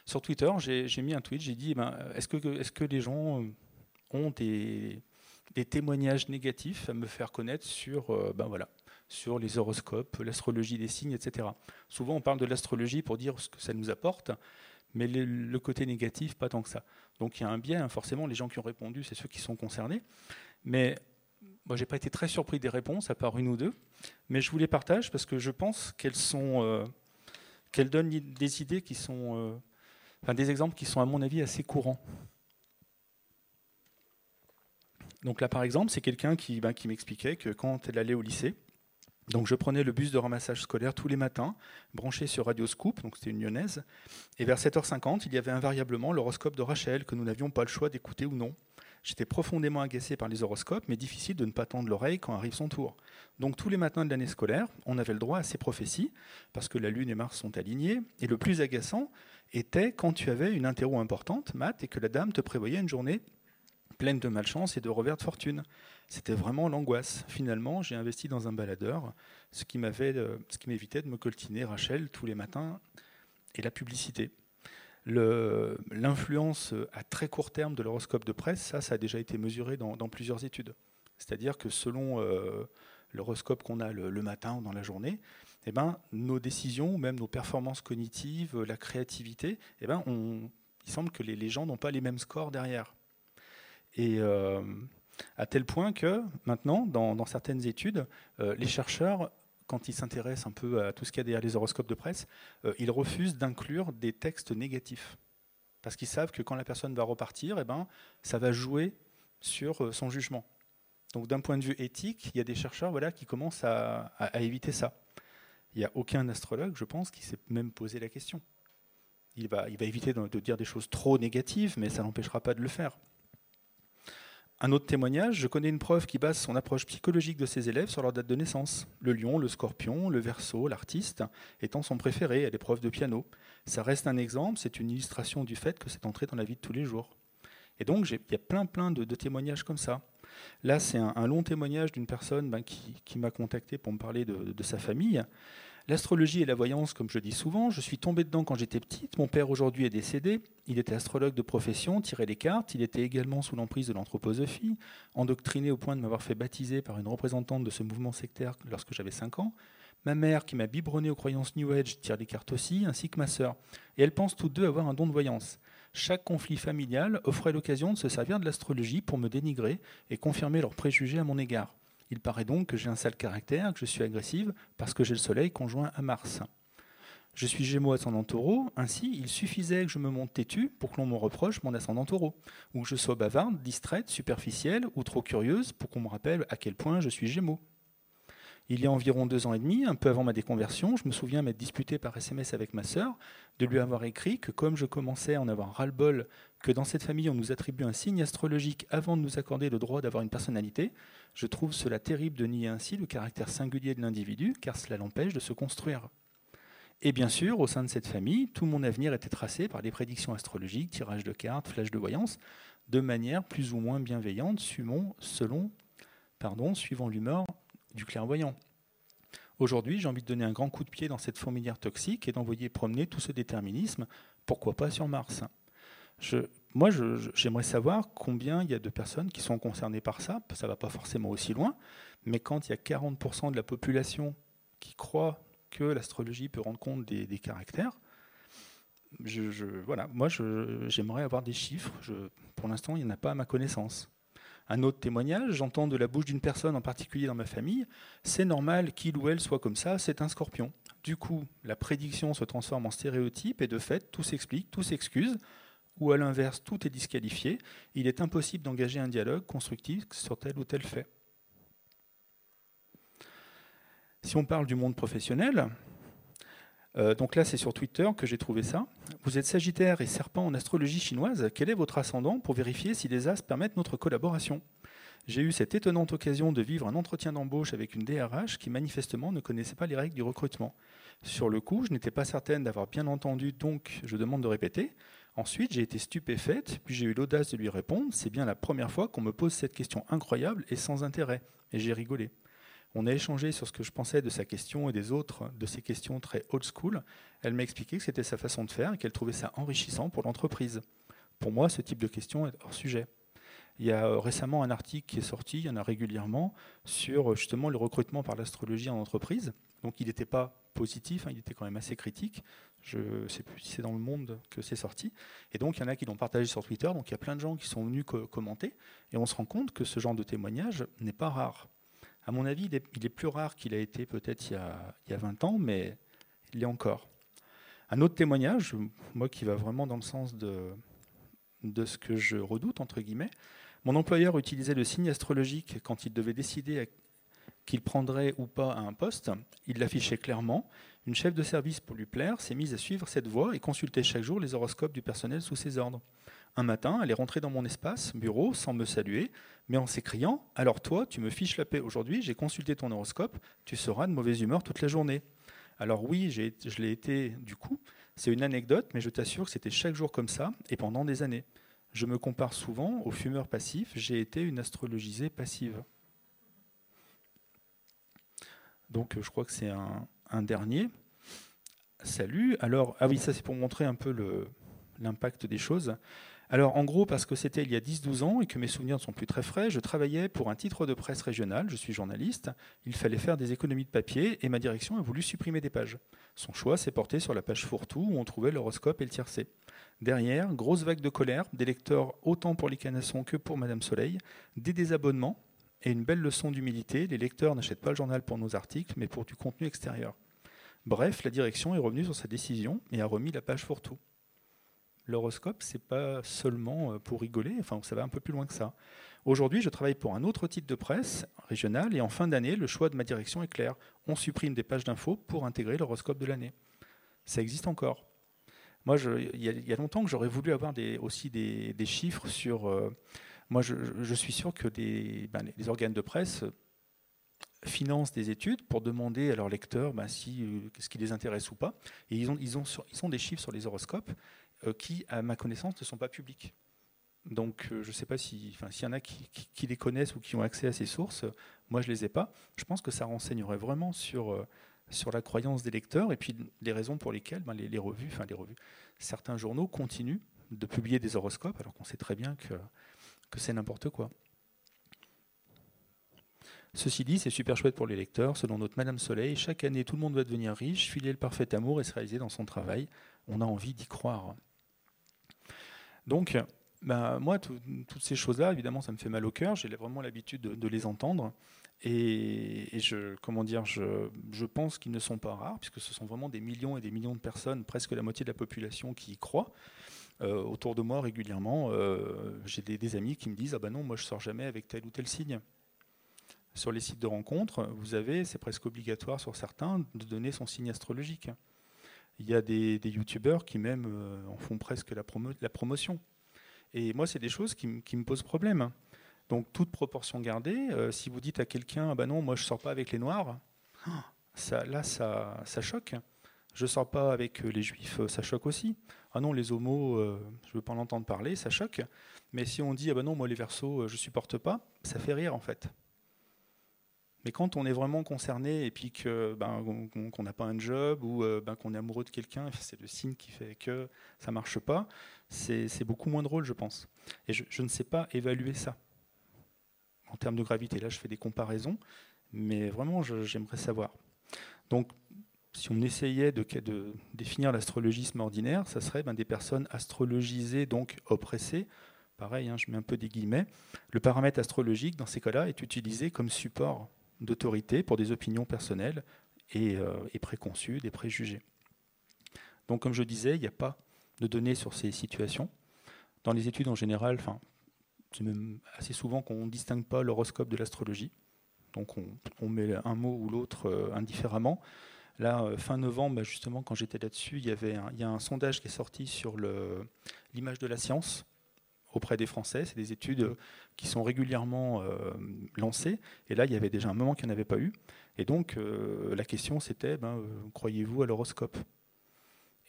sur Twitter, j'ai mis un tweet, j'ai dit, ben, est-ce que, est -ce que les gens ont des, des témoignages négatifs à me faire connaître sur, euh, ben voilà, sur les horoscopes, l'astrologie des signes, etc. Souvent, on parle de l'astrologie pour dire ce que ça nous apporte, mais le, côté négatif, pas tant que ça. Donc il y a un biais, hein, forcément, les gens qui ont répondu, c'est ceux qui sont concernés. Mais moi, j'ai pas été très surpris des réponses, à part une ou deux, mais je vous les partage parce que je pense qu'elles sont, euh, qu'elles donnent des idées qui sont, euh, enfin, des exemples qui sont à mon avis assez courants. Donc là, par exemple, c'est quelqu'un qui, ben, qui m'expliquait que quand elle allait au lycée, donc je prenais le bus de ramassage scolaire tous les matins, branché sur Radio Scoop, donc c'était une lyonnaise, et vers 7h50, il y avait invariablement l'horoscope de Rachel que nous n'avions pas le choix d'écouter ou non. J'étais profondément agacé par les horoscopes, mais difficile de ne pas tendre l'oreille quand arrive son tour. Donc tous les matins de l'année scolaire, on avait le droit à ces prophéties, parce que la Lune et Mars sont alignés, et le plus agaçant était quand tu avais une interro importante, maths, et que la dame te prévoyait une journée pleine de malchance et de revers de fortune. C'était vraiment l'angoisse. Finalement, j'ai investi dans un baladeur, ce qui euh, m'évitait de me coltiner Rachel tous les matins et la publicité. L'influence à très court terme de l'horoscope de presse, ça, ça a déjà été mesuré dans, plusieurs études. C'est-à-dire que selon euh, l'horoscope qu'on a le, matin ou dans la journée, eh ben, nos décisions, même nos performances cognitives, la créativité, eh ben, il semble que les gens n'ont pas les mêmes scores derrière. Et euh, à tel point que maintenant, dans, certaines études, euh, les chercheurs, quand ils s'intéressent un peu à tout ce qu'il y a derrière les horoscopes de presse, euh, ils refusent d'inclure des textes négatifs. Parce qu'ils savent que quand la personne va repartir, eh ben, ça va jouer sur son jugement. Donc d'un point de vue éthique, il y a des chercheurs voilà, qui commencent à, éviter ça. Il n'y a aucun astrologue, je pense, qui s'est même posé la question. Il va, éviter de, de dire des choses trop négatives, mais ça n'empêchera pas de le faire. Un autre témoignage, je connais une prof qui base son approche psychologique de ses élèves sur leur date de naissance. Le lion, le scorpion, le verso, l'artiste étant son préféré à l'épreuve de piano. Ça reste un exemple, c'est une illustration du fait que c'est entré dans la vie de tous les jours. Et donc, il y a plein, plein de, témoignages comme ça. Là, c'est un, long témoignage d'une personne ben, qui, m'a contacté pour me parler de sa famille. L'astrologie et la voyance, comme je dis souvent, je suis tombé dedans quand j'étais petite. Mon père aujourd'hui est décédé. Il était astrologue de profession, tirait les cartes. Il était également sous l'emprise de l'anthroposophie, endoctriné au point de m'avoir fait baptiser par une représentante de ce mouvement sectaire lorsque j'avais 5 ans. Ma mère, qui m'a biberonné aux croyances New Age, tire les cartes aussi, ainsi que ma sœur. Et elles pensent toutes deux avoir un don de voyance. Chaque conflit familial offrait l'occasion de se servir de l'astrologie pour me dénigrer et confirmer leurs préjugés à mon égard. Il paraît donc que j'ai un sale caractère, que je suis agressive, parce que j'ai le soleil conjoint à Mars. Je suis Gémeaux ascendant taureau, ainsi il suffisait que je me monte têtu pour que l'on me reproche mon ascendant taureau, ou que je sois bavarde, distraite, superficielle ou trop curieuse pour qu'on me rappelle à quel point je suis Gémeaux. Il y a environ deux ans et demi, un peu avant ma déconversion, je me souviens m'être disputé par SMS avec ma sœur, de lui avoir écrit que comme je commençais à en avoir ras-le-bol que dans cette famille on nous attribue un signe astrologique avant de nous accorder le droit d'avoir une personnalité, je trouve cela terrible de nier ainsi le caractère singulier de l'individu, car cela l'empêche de se construire. Et bien sûr, au sein de cette famille, tout mon avenir était tracé par les prédictions astrologiques, tirages de cartes, flashs de voyance, de manière plus ou moins bienveillante, pardon, suivant l'humeur du clairvoyant. Aujourd'hui, j'ai envie de donner un grand coup de pied dans cette fourmilière toxique et d'envoyer promener tout ce déterminisme, pourquoi pas sur Mars. Moi, j'aimerais savoir combien il y a de personnes qui sont concernées par ça. Ça ne va pas forcément aussi loin, mais quand il y a 40% de la population qui croit que l'astrologie peut rendre compte des, caractères, voilà, moi, j'aimerais avoir des chiffres. pour l'instant, il n'y en a pas à ma connaissance. Un autre témoignage, j'entends de la bouche d'une personne en particulier dans ma famille, c'est normal qu'il ou elle soit comme ça, c'est un scorpion. Du coup, la prédiction se transforme en stéréotype et de fait, tout s'explique, tout s'excuse, ou à l'inverse, tout est disqualifié. Il est impossible d'engager un dialogue constructif sur tel ou tel fait. Si on parle du monde professionnel, euh, donc là c'est sur Twitter que j'ai trouvé ça. Vous êtes Sagittaire et Serpent en astrologie chinoise. Quel est votre ascendant pour vérifier si les as permettent notre collaboration? J'ai eu cette étonnante occasion de vivre un entretien d'embauche avec une DRH qui manifestement ne connaissait pas les règles du recrutement. Sur le coup, je n'étais pas certaine d'avoir bien entendu, donc je demande de répéter. Ensuite, j'ai été stupéfaite, puis j'ai eu l'audace de lui répondre. C'est bien la première fois qu'on me pose cette question incroyable et sans intérêt. Et j'ai rigolé. On a échangé sur ce que je pensais de sa question et des autres de ses questions très old school. Elle m'a expliqué que c'était sa façon de faire et qu'elle trouvait ça enrichissant pour l'entreprise. Pour moi, ce type de question est hors sujet. Il y a euh, récemment un article qui est sorti, il y en a régulièrement, sur euh, justement le recrutement par l'astrologie en entreprise. Donc il n'était pas positif, hein, il était quand même assez critique. Je ne sais plus si c'est dans le monde que c'est sorti. Et donc il y en a qui l'ont partagé sur Twitter, donc il y a plein de gens qui sont venus commenter. Et on se rend compte que ce genre de témoignage n'est pas rare. À mon avis, il est, plus rare qu'il a été peut-être il, y a 20 ans, mais il l'est encore. Un autre témoignage, moi qui va vraiment dans le sens de, de ce que je redoute, entre guillemets, mon employeur utilisait le signe astrologique quand il devait décider qu'il prendrait ou pas un poste. Il l'affichait clairement. Une chef de service, pour lui plaire, s'est mise à suivre cette voie et consulter chaque jour les horoscopes du personnel sous ses ordres. Un matin, elle est rentrée dans mon espace, bureau, sans me saluer, mais en s'écriant Alors toi, tu me fiches la paix aujourd'hui, j'ai consulté ton horoscope, tu seras de mauvaise humeur toute la journée. Alors oui, je l'ai été du coup. C'est une anecdote, mais je t'assure que c'était chaque jour comme ça, et pendant des années. Je me compare souvent aux fumeurs passifs, j'ai été une astrologisée passive. Donc je crois que c'est un, un, dernier. Salut. Alors, ah oui, ça c'est pour montrer un peu l'impact des choses. Alors en gros, parce que c'était il y a 10-12 ans et que mes souvenirs ne sont plus très frais, je travaillais pour un titre de presse régional, je suis journaliste, il fallait faire des économies de papier et ma direction a voulu supprimer des pages. Son choix s'est porté sur la page fourre-tout où on trouvait l'horoscope et le tiercé. Derrière, grosse vague de colère, des lecteurs autant pour les canassons que pour Madame Soleil, des désabonnements et une belle leçon d'humilité, les lecteurs n'achètent pas le journal pour nos articles mais pour du contenu extérieur. Bref, la direction est revenue sur sa décision et a remis la page fourre-tout l'horoscope, c'est pas seulement euh, pour rigoler, enfin, ça va un peu plus loin que ça. Aujourd'hui, je travaille pour un autre titre de presse régional et en fin d'année, le choix de ma direction est clair. On supprime des pages d'infos pour intégrer l'horoscope de l'année. Ça existe encore. Moi, il y, a longtemps que j'aurais voulu avoir aussi des, chiffres sur. Euh, moi, je, suis sûr que ben, les organes de presse financent des études pour demander à leurs lecteurs ben, si, euh, ce qui les intéresse ou pas. Et ils ont, ils, ont ils ont des chiffres sur les horoscopes euh, qui, à ma connaissance, ne sont pas publics. Donc, euh, je ne sais pas s'il y en a qui, les connaissent ou qui ont accès à ces sources. Moi, je ne les ai pas. Je pense que ça renseignerait vraiment sur, euh, sur la croyance des lecteurs et puis les raisons pour lesquelles ben, les, revues, enfin les revues, certains journaux continuent de publier des horoscopes alors qu'on sait très bien que, que c'est n'importe quoi. Ceci dit, c'est super chouette pour les lecteurs. Selon notre Madame Soleil, chaque année, tout le monde va devenir riche, filer le parfait amour et se réaliser dans son travail. On a envie d'y croire. Donc, ben, moi, toutes ces choses-là, évidemment, ça me fait mal au cœur. J'ai vraiment l'habitude de, les entendre. Et, je, comment dire, je, pense qu'ils ne sont pas rares, puisque ce sont vraiment des millions et des millions de personnes, presque la moitié de la population qui y croient. Euh, autour de moi régulièrement, euh, j'ai des, amis qui me disent Ah ben non, moi je sors jamais avec tel ou tel signe. Sur les sites de rencontres, vous avez, c'est presque obligatoire sur certains, de donner son signe astrologique. Il y a des, youtubeurs qui même euh, en font presque la, promotion. Et moi, c'est des choses qui, me posent problème. Donc, toute proportion gardée, euh, si vous dites à quelqu'un, ah bah non, moi je sors pas avec les noirs, ça, là, ça, ça choque. Je sors pas avec euh, les juifs, ça choque aussi. Ah non, les homos, je veux pas en entendre parler, ça choque. Mais si on dit, ah bah non, moi les versos, je supporte pas, ça fait rire en fait. Mais quand on est vraiment concerné et puis que ben, qu'on n'a pas un job ou euh, ben, qu'on est amoureux de quelqu'un, [LAUGHS] c'est le signe qui fait que ça marche pas, c'est beaucoup moins drôle, je pense. Et je, ne sais pas évaluer ça en termes de gravité. Là, je fais des comparaisons, mais vraiment, j'aimerais savoir. Donc, si on essayait de, définir l'astrologisme ordinaire, ça serait ben, des personnes astrologisées, donc oppressées. Pareil, hein, je mets un peu des guillemets. Le paramètre astrologique, dans ces cas-là, est utilisé comme support d'autorité pour des opinions personnelles euh, et, préconçues, des préjugés. Donc, comme je disais, il n'y a pas de données sur ces situations. Dans les études en général, c'est même assez souvent qu'on ne distingue pas l'horoscope de l'astrologie. donc on, met un mot ou l'autre indifféremment. Là, fin novembre, bah, justement, quand j'étais là-dessus, il y avait il y a un sondage qui est sorti sur l'image de la science auprès des Français. C'est des études qui sont régulièrement lancées. Et là, il y avait déjà un moment qu'il n'y en avait pas eu. Et donc, la question, c'était, ben, croyez-vous à l'horoscope?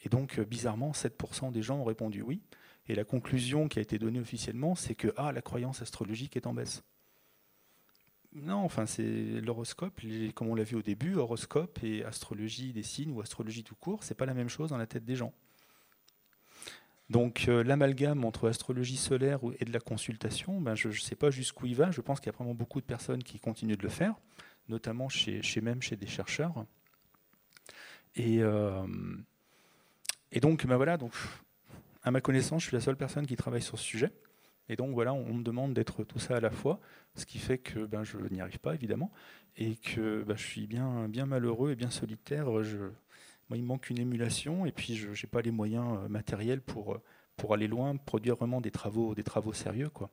Et donc, bizarrement, 7% des gens ont répondu oui. Et la conclusion qui a été donnée officiellement, c'est que ah, la croyance astrologique est en baisse. Non, enfin, c'est l'horoscope, comme on l'a vu au début, horoscope et astrologie des signes ou astrologie tout court, c'est pas la même chose dans la tête des gens. Donc euh, l'amalgame entre astrologie solaire et de la consultation, ben, je ne sais pas jusqu'où il va. Je pense qu'il y a vraiment beaucoup de personnes qui continuent de le faire, notamment chez, même chez des chercheurs. Et, euh, et donc, ben voilà, donc à ma connaissance, je suis la seule personne qui travaille sur ce sujet. Et donc voilà, on me demande d'être tout ça à la fois, ce qui fait que ben, je n'y arrive pas évidemment, et que ben, je suis bien, bien malheureux et bien solitaire. Moi, il manque une émulation, et puis je n'ai pas les moyens euh, matériels pour, euh, pour aller loin, produire vraiment des travaux, des travaux sérieux. Quoi.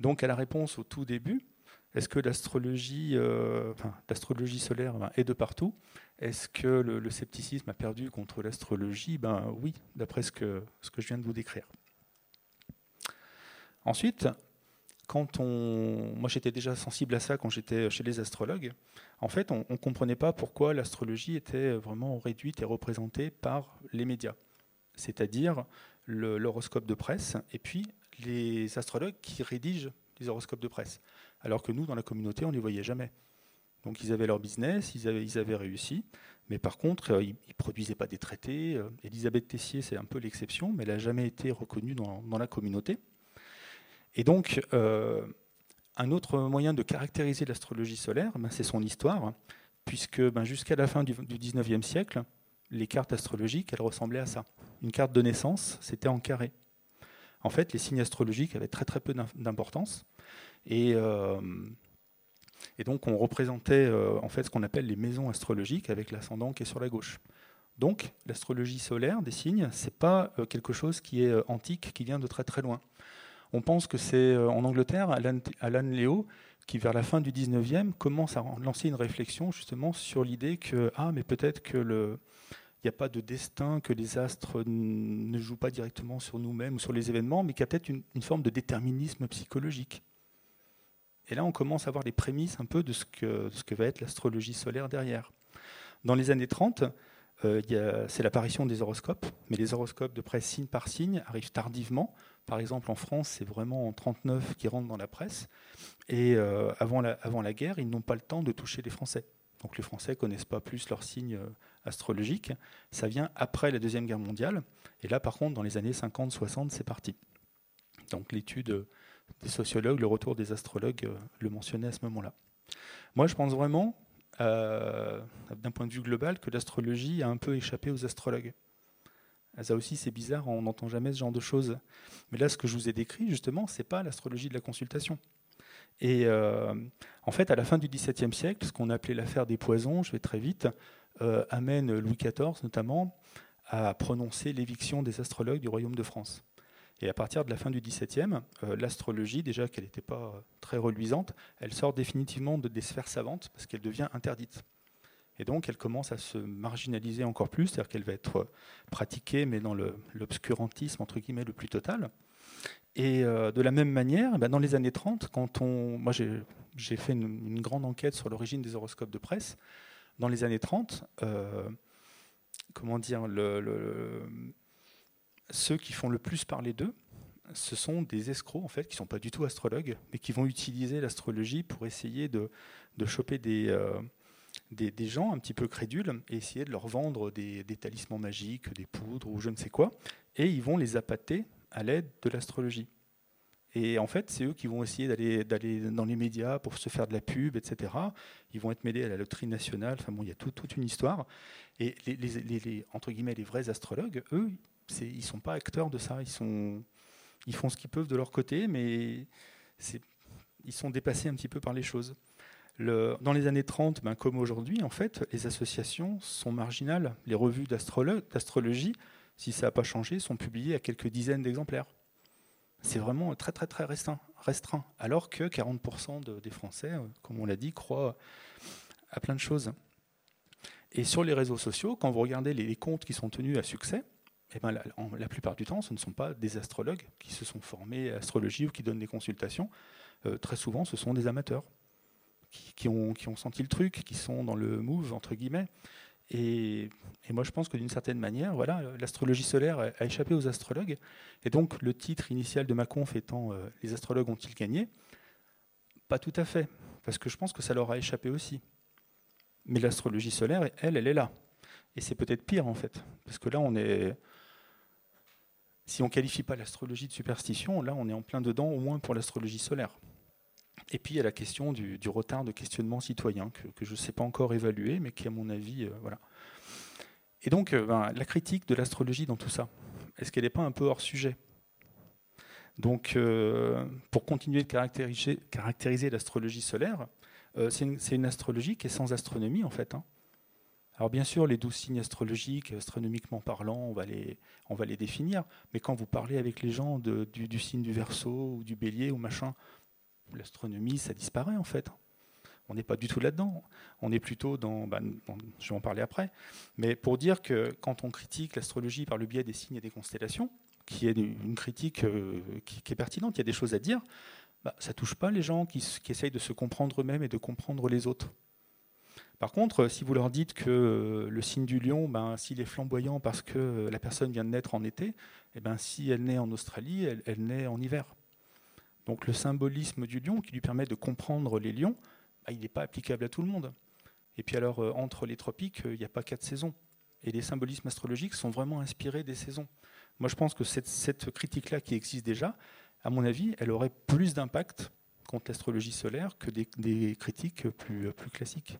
Donc à la réponse au tout début, est-ce que l'astrologie, euh, l'astrologie solaire ben, est de partout? Est-ce que le, scepticisme a perdu contre l'astrologie? Ben oui, d'après ce que, ce que je viens de vous décrire. Ensuite, quand on, moi j'étais déjà sensible à ça quand j'étais chez les astrologues. En fait, on ne comprenait pas pourquoi l'astrologie était vraiment réduite et représentée par les médias, c'est-à-dire l'horoscope de presse et puis les astrologues qui rédigent les horoscopes de presse alors que nous, dans la communauté, on ne les voyait jamais. Donc ils avaient leur business, ils avaient, réussi, mais par contre, euh, ils ne produisaient pas des traités. Euh, Elisabeth Tessier, c'est un peu l'exception, mais elle n'a jamais été reconnue dans, la communauté. Et donc, euh, un autre moyen de caractériser l'astrologie solaire, ben, c'est son histoire, puisque ben, jusqu'à la fin du, 19e siècle, les cartes astrologiques, elles ressemblaient à ça. Une carte de naissance, c'était en carré. En fait, les signes astrologiques avaient très très peu d'importance. Euh, et, donc on représentait euh, en fait ce qu'on appelle les maisons astrologiques avec l'ascendant qui est sur la gauche. Donc l'astrologie solaire des signes, c'est pas quelque chose qui est antique, qui vient de très très loin. On pense que c'est en Angleterre, Alan, Leo, qui vers la fin du 19e commence à lancer une réflexion justement sur l'idée que ah peut-être que il n'y a pas de destin, que les astres ne jouent pas directement sur nous-mêmes ou sur les événements, mais qu'il y a peut-être une, forme de déterminisme psychologique. Et là, on commence à voir les prémices un peu de ce que, ce que va être l'astrologie solaire derrière. Dans les années 30, euh, c'est l'apparition des horoscopes, mais les horoscopes de presse signe par signe arrivent tardivement. Par exemple, en France, c'est vraiment en 39 qui rentrent dans la presse. Et euh, avant, la, guerre, ils n'ont pas le temps de toucher les Français. Donc les Français connaissent pas plus leurs signes euh, astrologiques. Ça vient après la Deuxième Guerre mondiale. Et là, par contre, dans les années 50-60, c'est parti. Donc l'étude des sociologues, le retour des astrologues euh, le mentionnait à ce moment-là. Moi, je pense vraiment, euh, d'un point de vue global, que l'astrologie a un peu échappé aux astrologues. Ça aussi, c'est bizarre, on n'entend jamais ce genre de choses. Mais là, ce que je vous ai décrit, justement, c'est pas l'astrologie de la consultation. Et euh, en fait, à la fin du XVIIe siècle, ce qu'on appelait l'affaire des poisons, je vais très vite, amène Louis XIV notamment à prononcer l'éviction des astrologues du royaume de France. Et à partir de la fin du XVIIe, euh, l'astrologie, déjà qu'elle n'était pas euh, très reluisante, elle sort définitivement de, des sphères savantes parce qu'elle devient interdite. Et donc elle commence à se marginaliser encore plus, c'est-à-dire qu'elle va être euh, pratiquée, mais dans l'obscurantisme, entre guillemets, le plus total. Et de la même manière, eh ben, dans les années 30, quand on, moi j'ai fait une, grande enquête sur l'origine des horoscopes de presse, dans les années 30, comment dire, ceux qui font le plus parler d'eux, ce sont des escrocs en fait qui sont pas du tout astrologues, mais qui vont utiliser l'astrologie pour essayer de, choper euh, des, gens un petit peu crédules et essayer de leur vendre des, talismans magiques, des poudres ou je ne sais quoi, et ils vont les appâter à l'aide de l'astrologie. Et en fait, c'est eux qui vont essayer d'aller, dans les médias pour se faire de la pub, etc. Ils vont être mêlés à la loterie nationale. Enfin bon, il y a toute une histoire. Et les, entre guillemets, les vrais astrologues, eux, ils ne sont pas acteurs de ça. Ils font ce qu'ils peuvent de leur côté, mais ils sont dépassés un petit peu par les choses. Dans les années 30, ben, comme aujourd'hui, en fait, les associations sont marginales. Les revues d'astrologie, si ça n'a pas changé, sont publiées à quelques dizaines d'exemplaires. c'est vraiment très très très restreint. Alors que 40% des Français, comme on l'a dit, croient à plein de choses. Et sur les réseaux sociaux, quand vous regardez les comptes qui sont tenus à succès, eh ben, la, plupart du temps, ce ne sont pas des astrologues qui se sont formés à astrologie ou qui donnent des consultations. Euh, très souvent, ce sont des amateurs qui, ont, senti le truc, qui sont dans le move, entre guillemets. Et, moi, je pense que d'une certaine manière, voilà, l'astrologie solaire a, échappé aux astrologues. Et donc, le titre initial de ma conf étant euh, Les astrologues ont-ils gagné? Pas tout à fait, parce que je pense que ça leur a échappé aussi. Mais l'astrologie solaire, elle, elle est là. Et c'est peut-être pire, en fait, parce que là, on est si on ne qualifie pas l'astrologie de superstition, là on est en plein dedans, au moins pour l'astrologie solaire. Et puis il y a la question du, retard de questionnement citoyen, que, je ne sais pas encore évaluer, mais qui à mon avis, euh, voilà. Et donc euh, ben, la critique de l'astrologie dans tout ça, est-ce qu'elle n'est pas un peu hors sujet? Donc euh, pour continuer de caractériser, l'astrologie solaire, c'est une, astrologie qui est sans astronomie en fait. Hein. Alors bien sûr, les douze signes astrologiques, astronomiquement parlant, on va les, définir, mais quand vous parlez avec les gens du, signe du Verseau ou du Bélier ou machin, l'astronomie, ça disparaît en fait. On n'est pas du tout là-dedans. On est plutôt dans, bah, je vais en parler après, mais pour dire que quand on critique l'astrologie par le biais des signes et des constellations, qui est une critique euh, qui, est pertinente, il y a des choses à dire, bah, ça touche pas les gens qui, essayent de se comprendre eux-mêmes et de comprendre les autres. Par contre, si vous leur dites que euh, le signe du lion, ben, s'il est flamboyant parce que la personne vient de naître en été, eh ben, si elle naît en Australie, elle, naît en hiver. Donc le symbolisme du lion qui lui permet de comprendre les lions, ben, il n'est pas applicable à tout le monde. Et puis alors, euh, entre les tropiques, il n'y a pas quatre saisons. Et les symbolismes astrologiques sont vraiment inspirés des saisons. Moi, je pense que cette, critique-là qui existe déjà, à mon avis, elle aurait plus d'impact contre l'astrologie solaire que des, critiques plus classiques.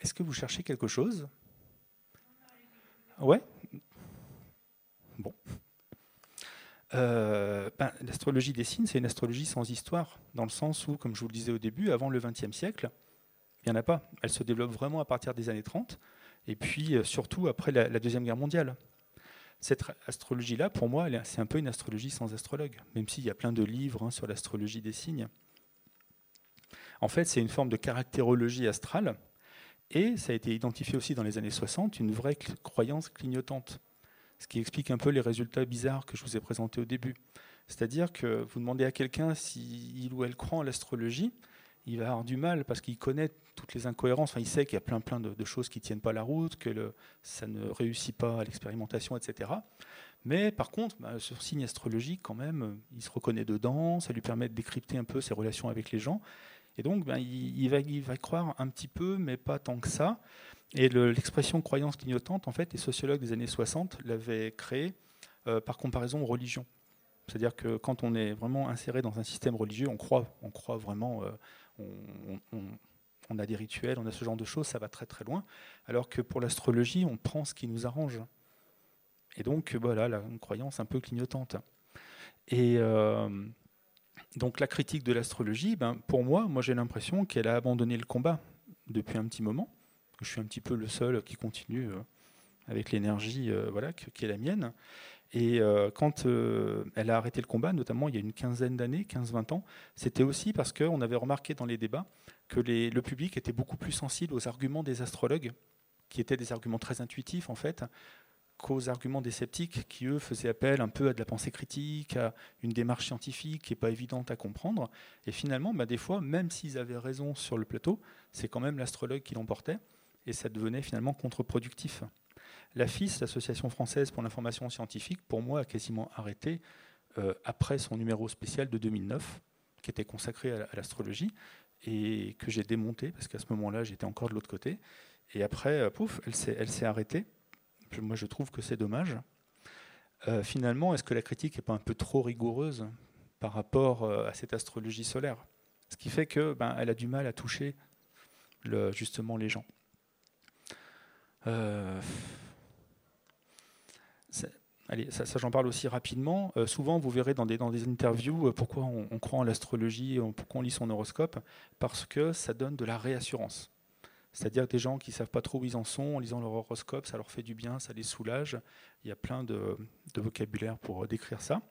Est-ce que vous cherchez quelque chose? Ouais? Bon. Euh, ben, l'astrologie des signes, c'est une astrologie sans histoire, dans le sens où, comme je vous le disais au début, avant le XXe siècle, il n'y en a pas. Elle se développe vraiment à partir des années 30, et puis euh, surtout après la, Deuxième Guerre mondiale. Cette astrologie-là, pour moi, c'est un peu une astrologie sans astrologue, même s'il y a plein de livres hein, sur l'astrologie des signes. En fait, c'est une forme de caractérologie astrale et ça a été identifié aussi dans les années 60, une vraie croyance clignotante. Ce qui explique un peu les résultats bizarres que je vous ai présentés au début. C'est-à-dire que vous demandez à quelqu'un s'il ou elle croit en l'astrologie, il va avoir du mal parce qu'il connaît toutes les incohérences. Il sait qu'il y a plein, plein de, choses qui ne tiennent pas la route, que ça ne réussit pas à l'expérimentation, etc. Mais par contre, bah, sur signe astrologique, quand même, il se reconnaît dedans, ça lui permet de décrypter un peu ses relations avec les gens. Et donc, ben, il, va, il, croire un petit peu, mais pas tant que ça. Et l'expression croyance clignotante, en fait, les sociologues des années 60 l'avaient créée euh, par comparaison aux religions. C'est-à-dire que quand on est vraiment inséré dans un système religieux, on croit, on croit vraiment, euh, on, a des rituels, on a ce genre de choses, ça va très très loin. Alors que pour l'astrologie, on prend ce qui nous arrange. Et donc, voilà, la, une croyance un peu clignotante. Et, euh, donc la critique de l'astrologie, ben, pour moi, moi j'ai l'impression qu'elle a abandonné le combat depuis un petit moment. Je suis un petit peu le seul qui continue euh, avec l'énergie euh, voilà, qui est la mienne. Et euh, quand elle a arrêté le combat, notamment il y a une quinzaine d'années, 15-20 ans, c'était aussi parce qu'on avait remarqué dans les débats que le public était beaucoup plus sensible aux arguments des astrologues, qui étaient des arguments très intuitifs en fait, qu'aux arguments des sceptiques qui, eux, faisaient appel un peu à de la pensée critique, à une démarche scientifique qui n'est pas évidente à comprendre. Et finalement, bah, des fois, même s'ils avaient raison sur le plateau, c'est quand même l'astrologue qui l'emportait, et ça devenait finalement contre-productif. La FIS, l'Association française pour l'information scientifique, pour moi, a quasiment arrêté euh, après son numéro spécial de 2009, qui était consacré à l'astrologie, et que j'ai démonté, parce qu'à ce moment-là, j'étais encore de l'autre côté. Et après, euh, pouf, elle s'est arrêtée moi je trouve que c'est dommage. Euh, finalement, est-ce que la critique n'est pas un peu trop rigoureuse par rapport euh, à cette astrologie solaire? Ce qui fait que ben, elle a du mal à toucher justement les gens. Euh, allez, ça, j'en parle aussi rapidement. souvent, vous verrez dans des, dans des interviews pourquoi on, on croit en l'astrologie, pourquoi on lit son horoscope, parce que ça donne de la réassurance. C'est-à-dire que des gens qui ne savent pas trop où ils en sont, en lisant leur horoscope, ça leur fait du bien, ça les soulage. Il y a plein de, vocabulaire pour décrire ça.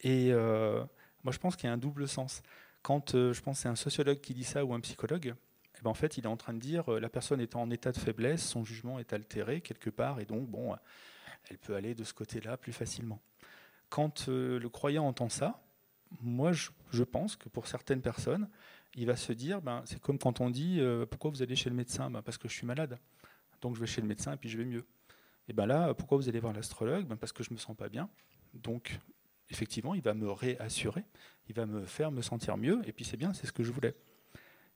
Et euh, Moi, je pense qu'il y a un double sens. Quand je pense c'est un sociologue qui dit ça ou un psychologue, eh ben, en fait, il est en train de dire la personne est en état de faiblesse, son jugement est altéré quelque part, et donc, bon, elle peut aller de ce côté-là plus facilement. Quand le croyant entend ça, moi, je, pense que pour certaines personnes, il va se dire, ben, c'est comme quand on dit, euh, pourquoi vous allez chez le médecin? Ben, Parce que je suis malade. Donc je vais chez le médecin et puis je vais mieux. Et ben là, pourquoi vous allez voir l'astrologue? Ben, Parce que je me sens pas bien. Donc effectivement, il va me réassurer, il va me faire me sentir mieux, et puis c'est bien, c'est ce que je voulais.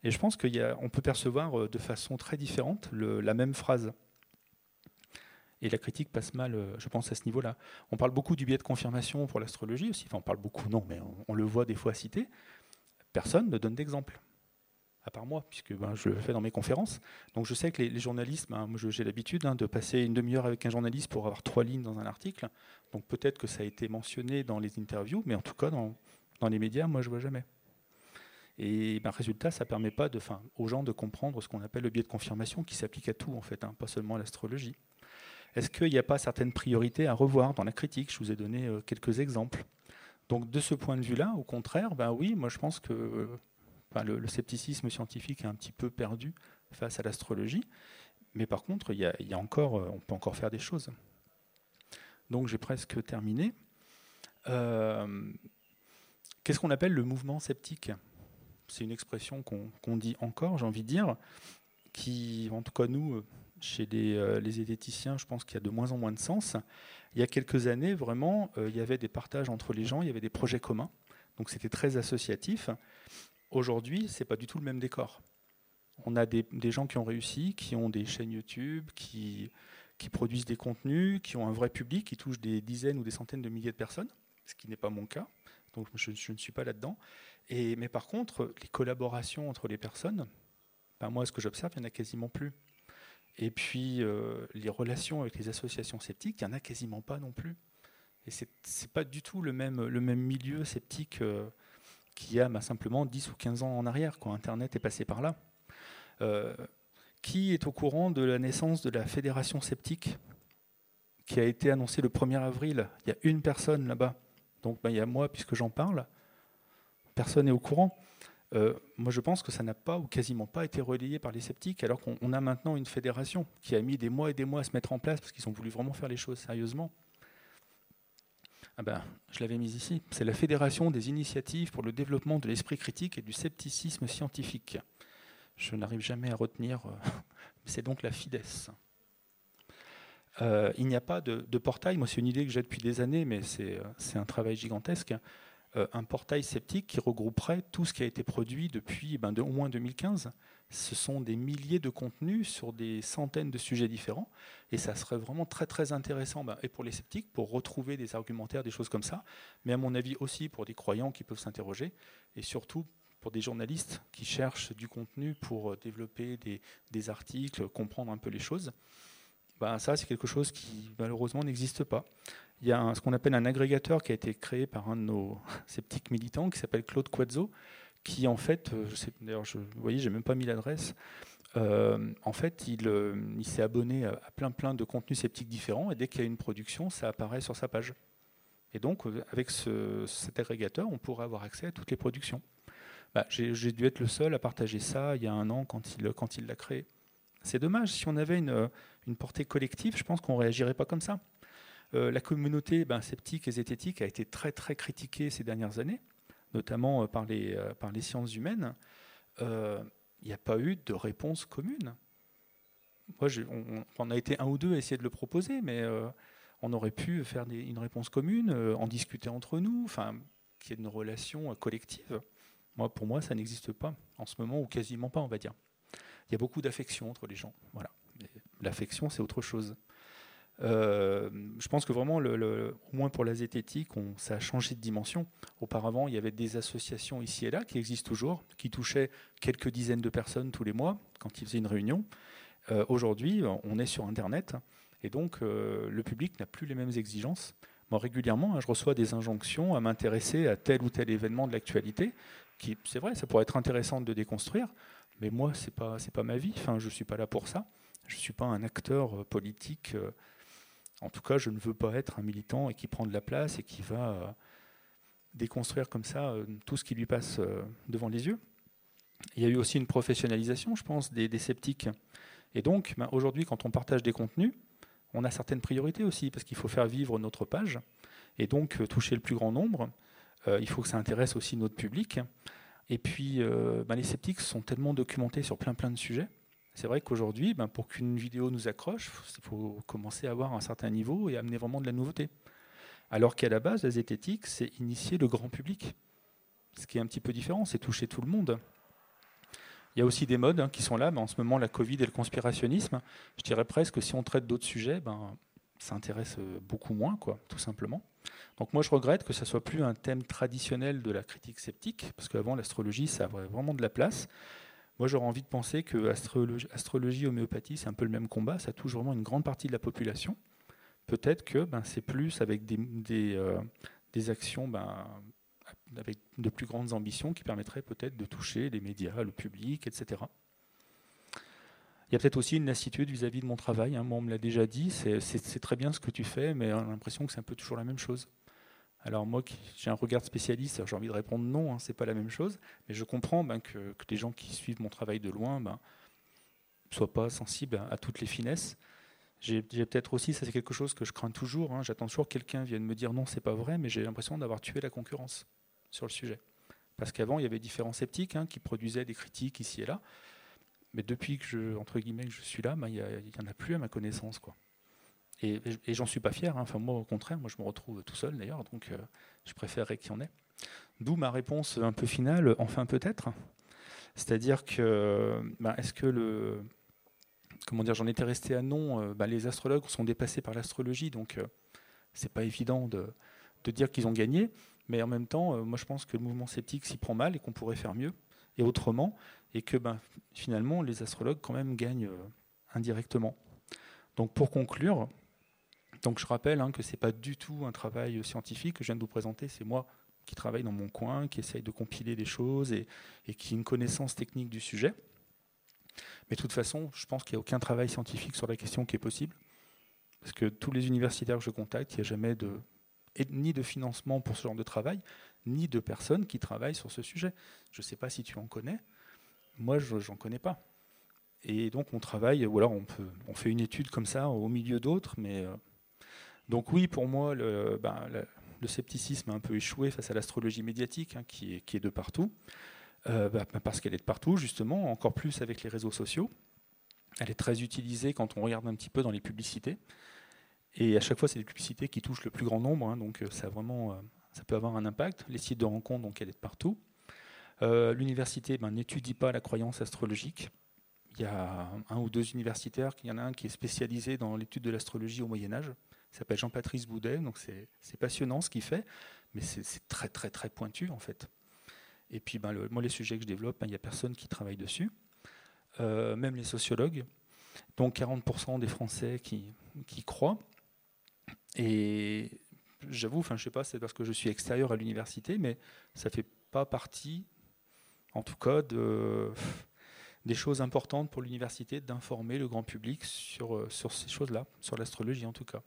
Et je pense qu'on peut percevoir euh, de façon très différente la même phrase. Et la critique passe mal, euh, je pense, à ce niveau-là. On parle beaucoup du biais de confirmation pour l'astrologie aussi. On parle beaucoup, non, mais on, le voit des fois cité. Personne ne donne d'exemple, à part moi, puisque ben, je le fais dans mes conférences. Donc je sais que les, journalistes, ben, moi j'ai l'habitude hein, de passer une demi-heure avec un journaliste pour avoir trois lignes dans un article. Donc peut-être que ça a été mentionné dans les interviews, mais en tout cas, dans, les médias, moi je vois jamais. Et ben, résultat, ça permet pas aux gens de comprendre ce qu'on appelle le biais de confirmation, qui s'applique à tout, en fait, hein, pas seulement à l'astrologie. Est-ce qu'il n'y a pas certaines priorités à revoir dans la critique? Je vous ai donné euh, quelques exemples. Donc de ce point de vue-là, au contraire, ben oui, moi je pense que le, scepticisme scientifique est un petit peu perdu face à l'astrologie, mais par contre, y, a, encore, euh, on peut encore faire des choses. Donc j'ai presque terminé. Euh, qu'est-ce qu'on appelle le mouvement sceptique? C'est une expression qu'on dit encore, j'ai envie de dire, qui, en tout cas nous, chez euh, les, zététiciens, je pense qu'il y a de moins en moins de sens. Il y a quelques années, vraiment, euh, il y avait des partages entre les gens, il y avait des projets communs, donc c'était très associatif. Aujourd'hui, ce n'est pas du tout le même décor. On a des, gens qui ont réussi, qui ont des chaînes YouTube, qui, qui produisent des contenus, qui ont un vrai public, qui touchent des dizaines ou des centaines de milliers de personnes, ce qui n'est pas mon cas, donc je, ne suis pas là-dedans. mais par contre, les collaborations entre les personnes, ben moi, ce que j'observe, il n'y en a quasiment plus. Et puis, euh, les relations avec les associations sceptiques, il n'y en a quasiment pas non plus. Et ce n'est pas du tout le même, le même milieu sceptique euh, qu'il y a bah, simplement 10 ou 15 ans en arrière, quand Internet est passé par là. Euh, qui est au courant de la naissance de la Fédération sceptique qui a été annoncée le 1er avril? Il y a une personne là-bas. Donc bah, il y a moi, puisque j'en parle. Personne n'est au courant. Euh, moi, je pense que ça n'a pas ou quasiment pas été relayé par les sceptiques, alors qu'on a maintenant une fédération qui a mis des mois et des mois à se mettre en place parce qu'ils ont voulu vraiment faire les choses sérieusement. Ah ben, je l'avais mise ici. C'est la Fédération des initiatives pour le développement de l'esprit critique et du scepticisme scientifique. Je n'arrive jamais à retenir. Euh, [LAUGHS] c'est donc la FIDES. Euh, il n'y a pas de, de portail. Moi, c'est une idée que j'ai depuis des années, mais c'est un travail gigantesque. Euh, un portail sceptique qui regrouperait tout ce qui a été produit depuis ben, au moins 2015. Ce sont des milliers de contenus sur des centaines de sujets différents, et ça serait vraiment très très intéressant, ben, et pour les sceptiques, pour retrouver des argumentaires, des choses comme ça, mais à mon avis aussi pour des croyants qui peuvent s'interroger, et surtout pour des journalistes qui cherchent du contenu pour euh, développer des, articles, comprendre un peu les choses. Ben, ça, c'est quelque chose qui malheureusement n'existe pas il y a ce qu'on appelle un agrégateur qui a été créé par un de nos [LAUGHS] sceptiques militants qui s'appelle Claude Quazzo, qui en fait, euh, d'ailleurs, je, vous voyez, j'ai même pas mis l'adresse. Euh, en fait, il, euh, s'est abonné à, plein plein de contenus sceptiques différents et dès qu'il y a une production, ça apparaît sur sa page. Et donc, avec cet agrégateur, on pourrait avoir accès à toutes les productions. Bah, j'ai, dû être le seul à partager ça il y a un an quand il, quand il l'a créé. C'est dommage, si on avait une, une portée collective, je pense qu'on ne réagirait pas comme ça. Euh, la communauté ben, sceptique et zététique a été très très critiquée ces dernières années, notamment euh, par, les, euh, par les sciences humaines. Il n'y a pas eu de réponse commune. On, a été un ou deux à essayer de le proposer, mais on aurait pu faire une réponse commune, en discuter entre nous, enfin, qu'il y ait une relation collective. Pour moi, ça n'existe pas en ce moment, ou quasiment pas, on va dire. Il y a beaucoup d'affection entre les gens. Voilà. L'affection, c'est autre chose. Euh, je pense que vraiment, au moins pour la zététique, ça a changé de dimension. Auparavant, il y avait des associations ici et là qui existent toujours, qui touchaient quelques dizaines de personnes tous les mois quand ils faisaient une réunion. Euh, aujourd'hui, on est sur Internet et donc euh, le public n'a plus les mêmes exigences. Moi, régulièrement, hein, je reçois des injonctions à m'intéresser à tel ou tel événement de l'actualité. Qui, c'est vrai, ça pourrait être intéressant de déconstruire, mais moi, pas, c'est pas ma vie. Enfin, je suis pas là pour ça. Je suis pas un acteur politique. En tout cas, je ne veux pas être un militant et qui prend de la place et qui va, déconstruire comme ça tout ce qui lui passe devant les yeux. Il y a eu aussi une professionnalisation, je pense, des, sceptiques. Et donc, ben, aujourd'hui, quand on partage des contenus, on a certaines priorités aussi, parce qu'il faut faire vivre notre page, et donc toucher le plus grand nombre. il faut que ça intéresse aussi notre public. Et puis, ben, les sceptiques sont tellement documentés sur plein plein de sujets c'est vrai qu'aujourd'hui, ben, pour qu'une vidéo nous accroche, il faut commencer à avoir un certain niveau et amener vraiment de la nouveauté. Alors qu'à la base, la zététique, c'est initier le grand public. Ce qui est un petit peu différent, c'est toucher tout le monde. Il y a aussi des modes hein, qui sont là, mais en ce moment, la Covid et le conspirationnisme, je dirais presque que si on traite d'autres sujets, ben, ça intéresse beaucoup moins, tout simplement. Donc moi, je regrette que ça soit plus un thème traditionnel de la critique sceptique, parce qu'avant, l'astrologie, ça avait vraiment de la place. Moi, j'aurais envie de penser que astrologie, astrologie, homéopathie, c'est un peu le même combat. Ça touche vraiment une grande partie de la population. Peut-être que ben, c'est plus avec des, euh, actions ben, avec de plus grandes ambitions qui permettraient peut-être de toucher les médias, le public, etc. Il y a peut-être aussi une lassitude vis-à-vis de mon travail. Hein. Moi, on me l'a déjà dit, c'est très bien ce que tu fais, mais on a l'impression que c'est un peu toujours la même chose. Alors moi, j'ai un regard spécialiste, j'ai envie de répondre non, hein, c'est pas la même chose, mais je comprends ben, que, les gens qui suivent mon travail de loin ne ben, soient pas sensibles à, toutes les finesses. J'ai peut-être aussi, ça c'est quelque chose que je crains toujours, hein, j'attends toujours que quelqu'un vienne me dire non, c'est pas vrai, mais j'ai l'impression d'avoir tué la concurrence sur le sujet. Parce qu'avant, il y avait différents sceptiques hein, qui produisaient des critiques ici et là, mais depuis que je, entre guillemets, que je suis là, ben, il n'y en a plus à ma connaissance. Et, j'en suis pas fier. Hein. Enfin, moi, au contraire, moi, je me retrouve tout seul d'ailleurs, donc euh, je préférerais qu'il y en ait. D'où ma réponse un peu finale, enfin peut-être. C'est-à-dire que, bah, est-ce que le. Comment dire, j'en étais resté à non. Euh, bah, les astrologues sont dépassés par l'astrologie, donc euh, c'est pas évident de, dire qu'ils ont gagné. Mais en même temps, moi, je pense que le mouvement sceptique s'y prend mal et qu'on pourrait faire mieux et autrement, et que ben, finalement, les astrologues, quand même, gagnent indirectement. Donc, pour conclure, donc je rappelle hein, que ce n'est pas du tout un travail scientifique que je viens de vous présenter, c'est moi qui travaille dans mon coin, qui essaye de compiler des choses et, qui a une connaissance technique du sujet. Mais de toute façon, je pense qu'il n'y a aucun travail scientifique sur la question qui est possible. Parce que tous les universitaires que je contacte, il n'y a jamais ni de financement pour ce genre de travail, ni de personnes qui travaillent sur ce sujet. Je ne sais pas si tu en connais. Moi, je n'en connais pas. Et donc, on travaille, ou alors on, peut, on fait une étude comme ça au milieu d'autres, mais euh, donc oui, pour moi, ben, le, scepticisme a un peu échoué face à l'astrologie médiatique, hein, qui, est, de partout, euh, ben, ben, parce qu'elle est de partout, justement, encore plus avec les réseaux sociaux. Elle est très utilisée quand on regarde un petit peu dans les publicités. Et à chaque fois, c'est des publicités qui touchent le plus grand nombre, hein, donc euh, ça, vraiment, euh, ça peut avoir un impact. Les sites de rencontres, donc elle est de partout. L'université n'étudie pas la croyance astrologique. Il y a un ou deux universitaires, il y en a un qui est spécialisé dans l'étude de l'astrologie au Moyen Âge, il s'appelle Jean-Patrice Boudet, donc c'est passionnant ce qu'il fait, mais c'est très très très pointu en fait. Et puis ben, moi les sujets que je développe, ben, il n'y a personne qui travaille dessus, euh, même les sociologues, donc 40% des Français qui, croient. Et j'avoue, enfin je sais pas, c'est parce que je suis extérieur à l'université, mais ça fait pas partie, en tout cas, de, des choses importantes pour l'université d'informer le grand public sur, euh, sur ces choses-là, sur l'astrologie en tout cas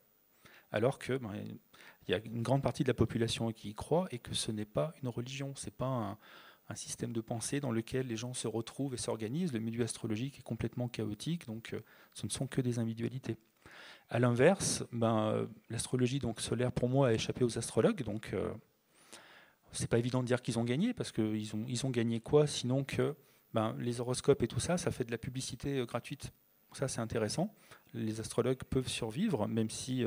alors que ben, il y a une grande partie de la population qui y croit et que ce n'est pas une religion, c'est pas un, système de pensée dans lequel les gens se retrouvent et s'organisent. Le milieu astrologique est complètement chaotique, donc euh, ce ne sont que des individualités. À l'inverse, ben, l'astrologie donc solaire pour moi a échappé aux astrologues, donc euh, c'est pas évident de dire qu'ils ont gagné parce qu'ils ont ils ont gagné quoi sinon que ben, les horoscopes et tout ça, ça fait de la publicité euh, gratuite. Ça c'est intéressant. Les astrologues peuvent survivre, même si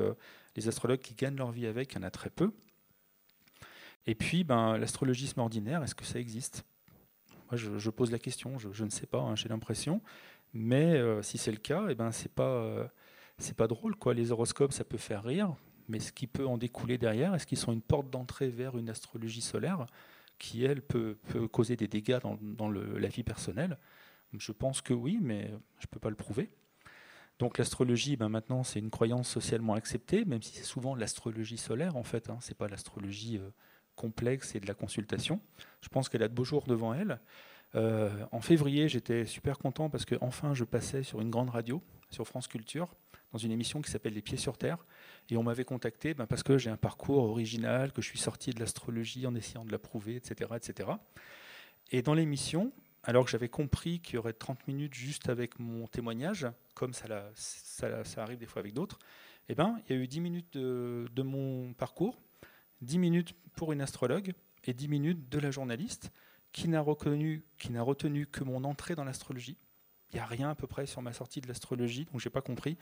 les astrologues qui gagnent leur vie avec, il y en a très peu. Et puis, ben, l'astrologisme ordinaire, est-ce que ça existe? Moi, je, pose la question, je, ne sais pas, hein, j'ai l'impression. Mais euh, si c'est le cas, eh ben, c'est pas, euh, pas drôle. Quoi. Les horoscopes, ça peut faire rire, mais ce qui peut en découler derrière, est-ce qu'ils sont une porte d'entrée vers une astrologie solaire qui, elle, peut, peut causer des dégâts dans, dans le, la vie personnelle? Je pense que oui, mais je ne peux pas le prouver. Donc l'astrologie, ben maintenant, c'est une croyance socialement acceptée, même si c'est souvent l'astrologie solaire, en fait. Hein, ce n'est pas l'astrologie euh, complexe et de la consultation. Je pense qu'elle a de beaux jours devant elle. Euh, en février, j'étais super content parce que enfin je passais sur une grande radio, sur France Culture. dans une émission qui s'appelle Les Pieds sur Terre. Et on m'avait contacté ben, parce que j'ai un parcours original, que je suis sorti de l'astrologie en essayant de la prouver, etc. etc. Et dans l'émission, alors que j'avais compris qu'il y aurait 30 minutes juste avec mon témoignage, comme ça, arrive des fois avec d'autres, eh ben, il y a eu 10 minutes de, mon parcours, 10 minutes pour une astrologue et 10 minutes de la journaliste qui n'a retenu, retenu que mon entrée dans l'astrologie. Il n'y a rien à peu près sur ma sortie de l'astrologie, donc je n'ai pas compris.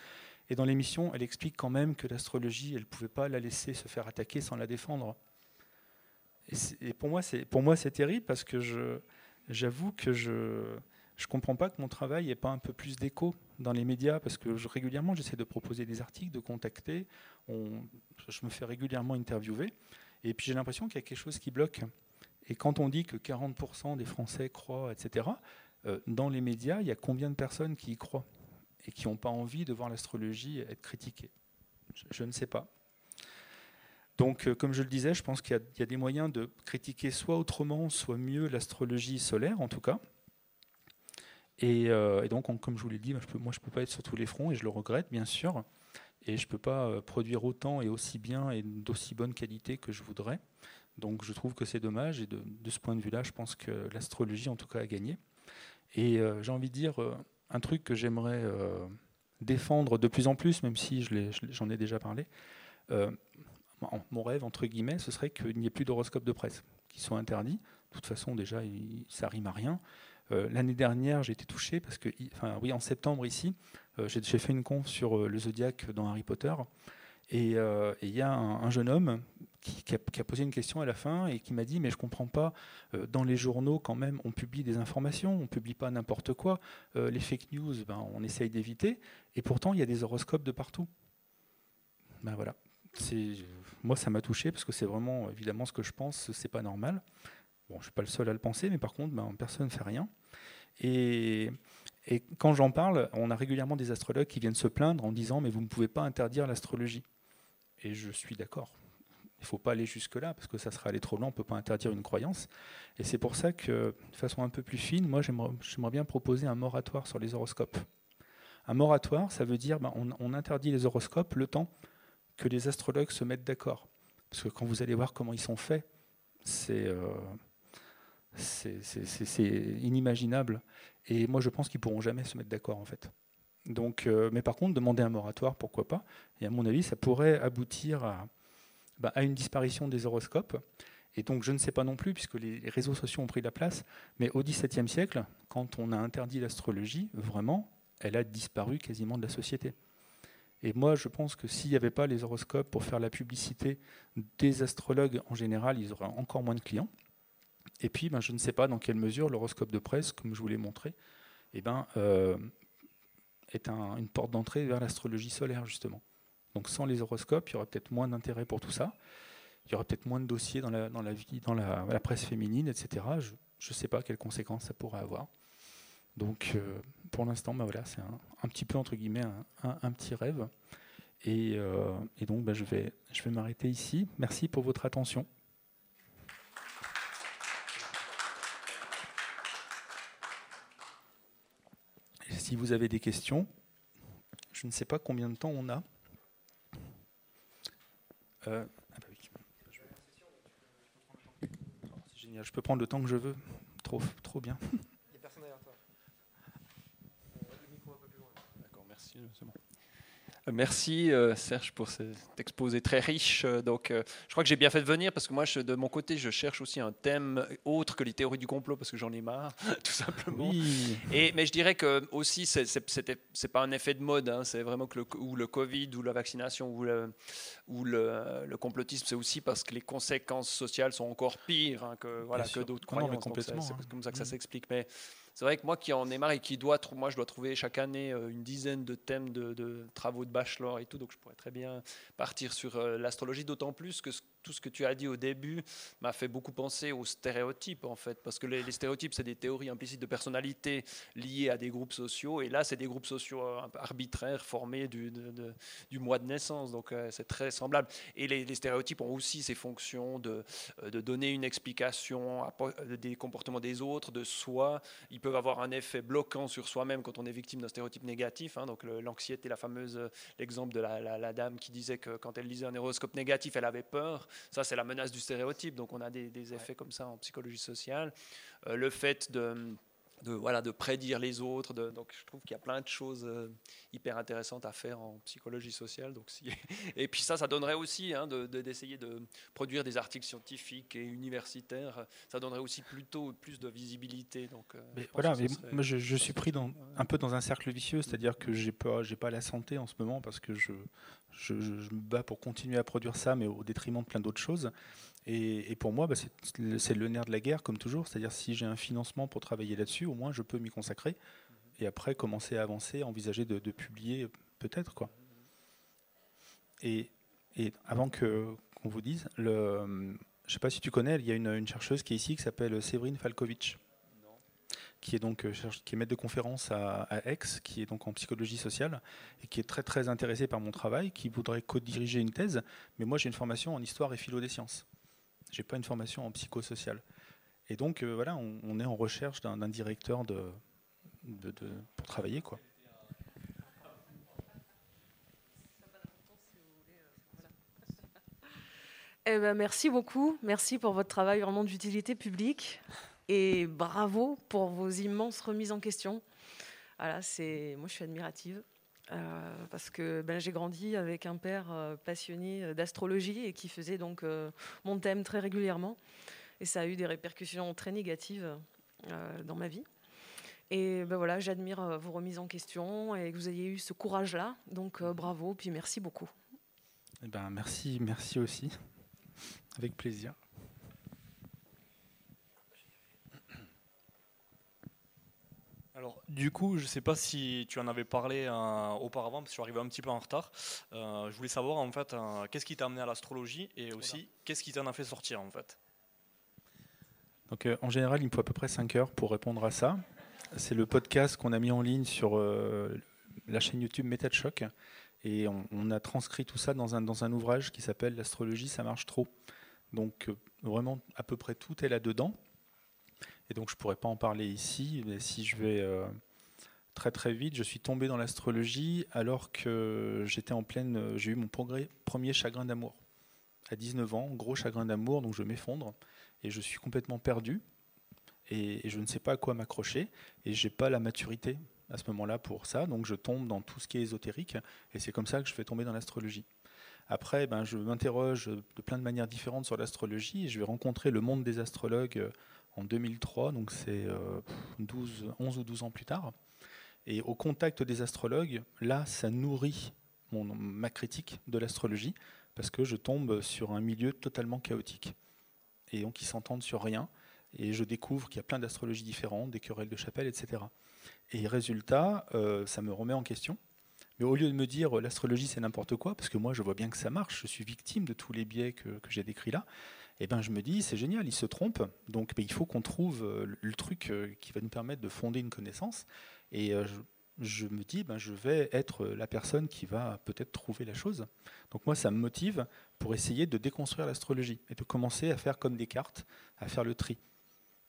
Et dans l'émission, elle explique quand même que l'astrologie, elle ne pouvait pas la laisser se faire attaquer sans la défendre. Et, pour moi, c'est terrible parce que j'avoue que je ne comprends pas que mon travail n'ait pas un peu plus d'écho dans les médias, parce que régulièrement, j'essaie de proposer des articles, de contacter. je me fais régulièrement interviewer. Et puis j'ai l'impression qu'il y a quelque chose qui bloque. Et quand on dit que 40% des Français croient, etc., euh, dans les médias, il y a combien de personnes qui y croient et qui n'ont pas envie de voir l'astrologie être critiquée? Je, ne sais pas. Donc, euh, comme je le disais, je pense qu'il y, a des moyens de critiquer soit autrement, soit mieux l'astrologie solaire, en tout cas. Et, euh, donc, comme je vous l'ai dit, moi, je ne peux, pas être sur tous les fronts, et je le regrette, bien sûr. Et je ne peux pas produire autant et aussi bien et d'aussi bonne qualité que je voudrais. Donc je trouve que c'est dommage et de, ce point de vue-là, je pense que l'astrologie en tout cas a gagné. Et euh, j'ai envie de dire euh, un truc que j'aimerais euh, défendre de plus en plus, même si j'en ai déjà parlé. Mon rêve, entre guillemets, ce serait qu'il n'y ait plus d'horoscopes de presse qui soient interdits. De toute façon, déjà, ça rime à rien. L'année dernière, j'ai été touché parce que, enfin, oui, en septembre ici, j'ai fait une conf sur le zodiaque dans Harry Potter. Et il y a un, jeune homme qui, a, posé une question à la fin et qui m'a dit mais je comprends pas euh, dans les journaux quand même on publie des informations on publie pas n'importe quoi euh, les fake news ben, on essaye d'éviter et pourtant il y a des horoscopes de partout ben voilà moi ça m'a touché parce que c'est vraiment évidemment ce que je pense c'est pas normal bon je suis pas le seul à le penser mais par contre ben, personne ne fait rien et, et quand j'en parle on a régulièrement des astrologues qui viennent se plaindre en disant mais vous ne pouvez pas interdire l'astrologie et je suis d'accord il ne faut pas aller jusque-là, parce que ça serait aller trop loin, on ne peut pas interdire une croyance. Et c'est pour ça que, de façon un peu plus fine, moi j'aimerais bien proposer un moratoire sur les horoscopes. Un moratoire, ça veut dire ben, on, interdit les horoscopes le temps que les astrologues se mettent d'accord. Parce que quand vous allez voir comment ils sont faits, c'est euh, inimaginable. Et moi je pense qu'ils pourront jamais se mettre d'accord en fait. Donc, euh, mais par contre, demander un moratoire, pourquoi pas Et à mon avis, ça pourrait aboutir à, bah, à une disparition des horoscopes. Et donc je ne sais pas non plus, puisque les réseaux sociaux ont pris la place, mais au XVIIe siècle, quand on a interdit l'astrologie, vraiment, elle a disparu quasiment de la société. Et moi, je pense que s'il n'y avait pas les horoscopes pour faire la publicité des astrologues en général, ils auraient encore moins de clients. Et puis, ben, je ne sais pas dans quelle mesure l'horoscope de presse, comme je vous l'ai montré, eh ben, euh, est une porte d'entrée vers l'astrologie solaire, justement. Donc sans les horoscopes, il y aurait peut-être moins d'intérêt pour tout ça. Il y aurait peut-être moins de dossiers dans la, dans la vie, dans la, presse féminine, etc. Je ne sais pas quelles conséquences ça pourrait avoir. Donc euh, pour l'instant, bah voilà, c'est un, petit peu entre guillemets un, petit rêve. Et, euh, donc bah, je vais, je vais m'arrêter ici. Merci pour votre attention. si vous avez des questions, je ne sais pas combien de temps on a. Euh, ah bah c'est génial, je peux prendre le temps que je veux. Trop, trop bien. Il n'y a personne derrière toi. Le micro un peu plus loin. D'accord, merci, c'est bon. Merci euh, Serge pour cet exposé très riche. Euh, donc, euh, je crois que j'ai bien fait de venir parce que moi, de mon côté, je cherche aussi un thème autre que les théories du complot parce que j'en ai marre, [LAUGHS] tout simplement. Et, mais je dirais que aussi, c'est pas un effet de mode. Hein. c'est vraiment que le, ou le Covid ou la vaccination ou le, ou le, complotisme, c'est aussi parce que les conséquences sociales sont encore pires hein, que, voilà, que d'autres croyances. C'est hein. comme ça que ça mm. s'explique. Mais c'est vrai que moi qui en ai marre et qui doit, moi je dois trouver chaque année euh, une dizaine de thèmes de, travaux de bachelor et tout, donc je pourrais très bien partir sur euh, l'astrologie, d'autant plus que tout ce que tu as dit au début m'a fait beaucoup penser aux stéréotypes en fait, parce que les, stéréotypes c'est des théories implicites de personnalité liées à des groupes sociaux, et là c'est des groupes sociaux euh, arbitraires formés du, du mois de naissance, donc c'est très semblable. Et les, stéréotypes ont aussi ces fonctions de, de donner une explication des comportements des autres, de soi. Ils peuvent avoir un effet bloquant sur soi-même quand on est victime d'un stéréotype négatif. Hein. donc l'anxiété, la l'exemple de la, dame qui disait que quand elle lisait un horoscope négatif, elle avait peur. Ça, c'est la menace du stéréotype. Donc on a des, effets comme ça en psychologie sociale. le fait de de, voilà, de prédire les autres. donc je trouve qu'il y a plein de choses euh, hyper intéressantes à faire en psychologie sociale. Donc, si, [LAUGHS] et puis ça, ça donnerait aussi hein, d'essayer de, produire des articles scientifiques et universitaires. Ça donnerait aussi plutôt plus de visibilité. Donc, euh, mais voilà, mais moi je, suis pris dans, un peu dans un cercle vicieux, c'est-à-dire que j'ai pas, j'ai pas la santé en ce moment parce que je, je, me bats pour continuer à produire ça, mais au détriment de plein d'autres choses. Et, pour moi, bah, c'est le nerf de la guerre, comme toujours. C'est-à-dire, si j'ai un financement pour travailler là-dessus, au moins, je peux m'y consacrer. Et après, commencer à avancer, envisager de, publier, peut-être. quoi. Et, avant que qu'on vous dise, je ne sais pas si tu connais, il y a une, chercheuse qui est ici qui s'appelle Séverine Falkovitch, qui est donc euh, qui est maître de conférence à, Aix, qui est donc en psychologie sociale et qui est très très intéressée par mon travail, qui voudrait co-diriger une thèse. Mais moi, j'ai une formation en histoire et philo des sciences. J'ai pas une formation en psychosocial. Et donc, euh, voilà, on, est en recherche d'un directeur de, pour travailler. Quoi. Eh ben, merci beaucoup. Merci pour votre travail vraiment d'utilité publique. Et bravo pour vos immenses remises en question. Voilà, c'est, moi, je suis admirative. Euh, parce que ben, j'ai grandi avec un père euh, passionné d'astrologie et qui faisait donc euh, mon thème très régulièrement. Et ça a eu des répercussions très négatives dans ma vie. Et ben voilà, j'admire vos remises en question et que vous ayez eu ce courage-là. Donc bravo, puis merci beaucoup. Eh ben, merci, merci aussi. Avec plaisir. Alors, du coup, je ne sais pas si tu en avais parlé euh, auparavant, parce que je suis arrivé un petit peu en retard. Euh, je voulais savoir, en fait, euh, qu'est-ce qui t'a amené à l'astrologie et aussi, qu'est-ce qui t'en a fait sortir, en fait? Donc, en général, il me faut à peu près 5 heures pour répondre à ça. C'est le podcast qu'on a mis en ligne sur la chaîne YouTube Méthode Choc. Et on, on, a transcrit tout ça dans un, dans un ouvrage qui s'appelle L'astrologie, ça marche trop. Donc, vraiment, à peu près tout est là-dedans. Et donc je pourrais pas en parler ici, mais si je vais euh, très très vite, je suis tombé dans l'astrologie alors que j'étais en pleine, euh, j'ai eu mon premier chagrin d'amour. À 19 ans, gros chagrin d'amour, donc je m'effondre et je suis complètement perdu et, je ne sais pas à quoi m'accrocher et j'ai pas la maturité à ce moment-là pour ça, donc je tombe dans tout ce qui est ésotérique et c'est comme ça que je vais tomber dans l'astrologie. Après, ben, je m'interroge de plein de manières différentes sur l'astrologie et je vais rencontrer le monde des astrologues euh, en 2003, donc c'est 12, euh, 11 ou 12 ans plus tard. Et au contact des astrologues, là, ça nourrit mon, ma critique de l'astrologie, parce que je tombe sur un milieu totalement chaotique. Et donc, ils s'entendent sur rien. Et je découvre qu'il y a plein d'astrologies différentes, des querelles de chapelle, etc. Et résultat, euh, ça me remet en question. Mais au lieu de me dire l'astrologie c'est n'importe quoi, parce que moi je vois bien que ça marche, je suis victime de tous les biais que, que j'ai décrits là, eh ben, je me dis, c'est génial, il se trompe, donc il faut qu'on trouve euh, le truc euh, qui va nous permettre de fonder une connaissance. Et euh, je, me dis, ben, je vais être la personne qui va peut-être trouver la chose. Donc moi, ça me motive pour essayer de déconstruire l'astrologie et de commencer à faire comme des cartes, à faire le tri.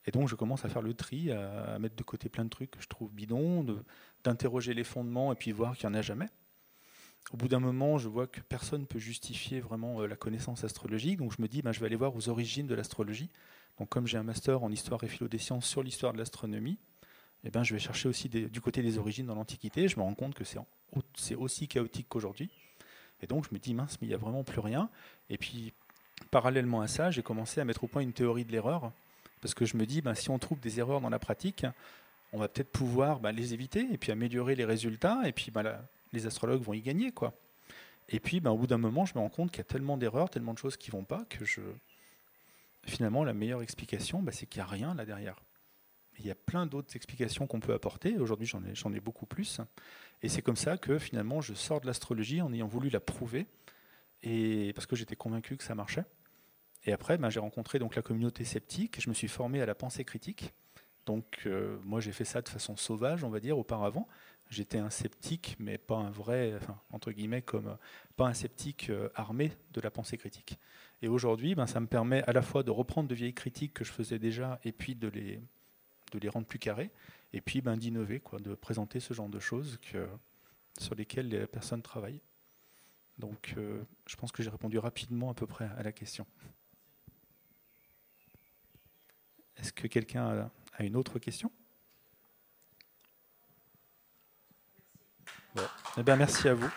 Et donc je commence à faire le tri, à, mettre de côté plein de trucs que je trouve bidons, d'interroger les fondements et puis voir qu'il n'y en a jamais au bout d'un moment, je vois que personne ne peut justifier vraiment euh, la connaissance astrologique, donc je me dis, ben, je vais aller voir aux origines de l'astrologie. Donc comme j'ai un master en histoire et philo des sciences sur l'histoire de l'astronomie, eh ben, je vais chercher aussi du côté des origines dans l'Antiquité. Je me rends compte que c'est aussi chaotique qu'aujourd'hui. Et donc je me dis, mince, mais il n'y a vraiment plus rien. Et puis, parallèlement à ça, j'ai commencé à mettre au point une théorie de l'erreur, parce que je me dis, ben, si on trouve des erreurs dans la pratique, on va peut-être pouvoir ben, les éviter et puis améliorer les résultats. Et puis, ben, les astrologues vont y gagner. quoi. Et puis, ben, au bout d'un moment, je me rends compte qu'il y a tellement d'erreurs, tellement de choses qui vont pas, que je... finalement, la meilleure explication, ben, c'est qu'il n'y a rien là derrière. Il y a plein d'autres explications qu'on peut apporter. Aujourd'hui, j'en ai, beaucoup plus. Et c'est comme ça que finalement, je sors de l'astrologie en ayant voulu la prouver, et parce que j'étais convaincu que ça marchait. Et après, ben, j'ai rencontré donc la communauté sceptique. Je me suis formé à la pensée critique. Donc, euh, moi, j'ai fait ça de façon sauvage, on va dire, auparavant j'étais un sceptique, mais pas un vrai, enfin, entre guillemets, comme euh, pas un sceptique euh, armé de la pensée critique. Et aujourd'hui, ben, ça me permet à la fois de reprendre de vieilles critiques que je faisais déjà et puis de les, de les rendre plus carrées, et puis ben, d'innover, quoi, de présenter ce genre de choses sur lesquelles les personnes travaillent. Donc euh, je pense que j'ai répondu rapidement à peu près à la question. Est-ce que quelqu'un a une autre question? Bon. Eh bien, merci à vous.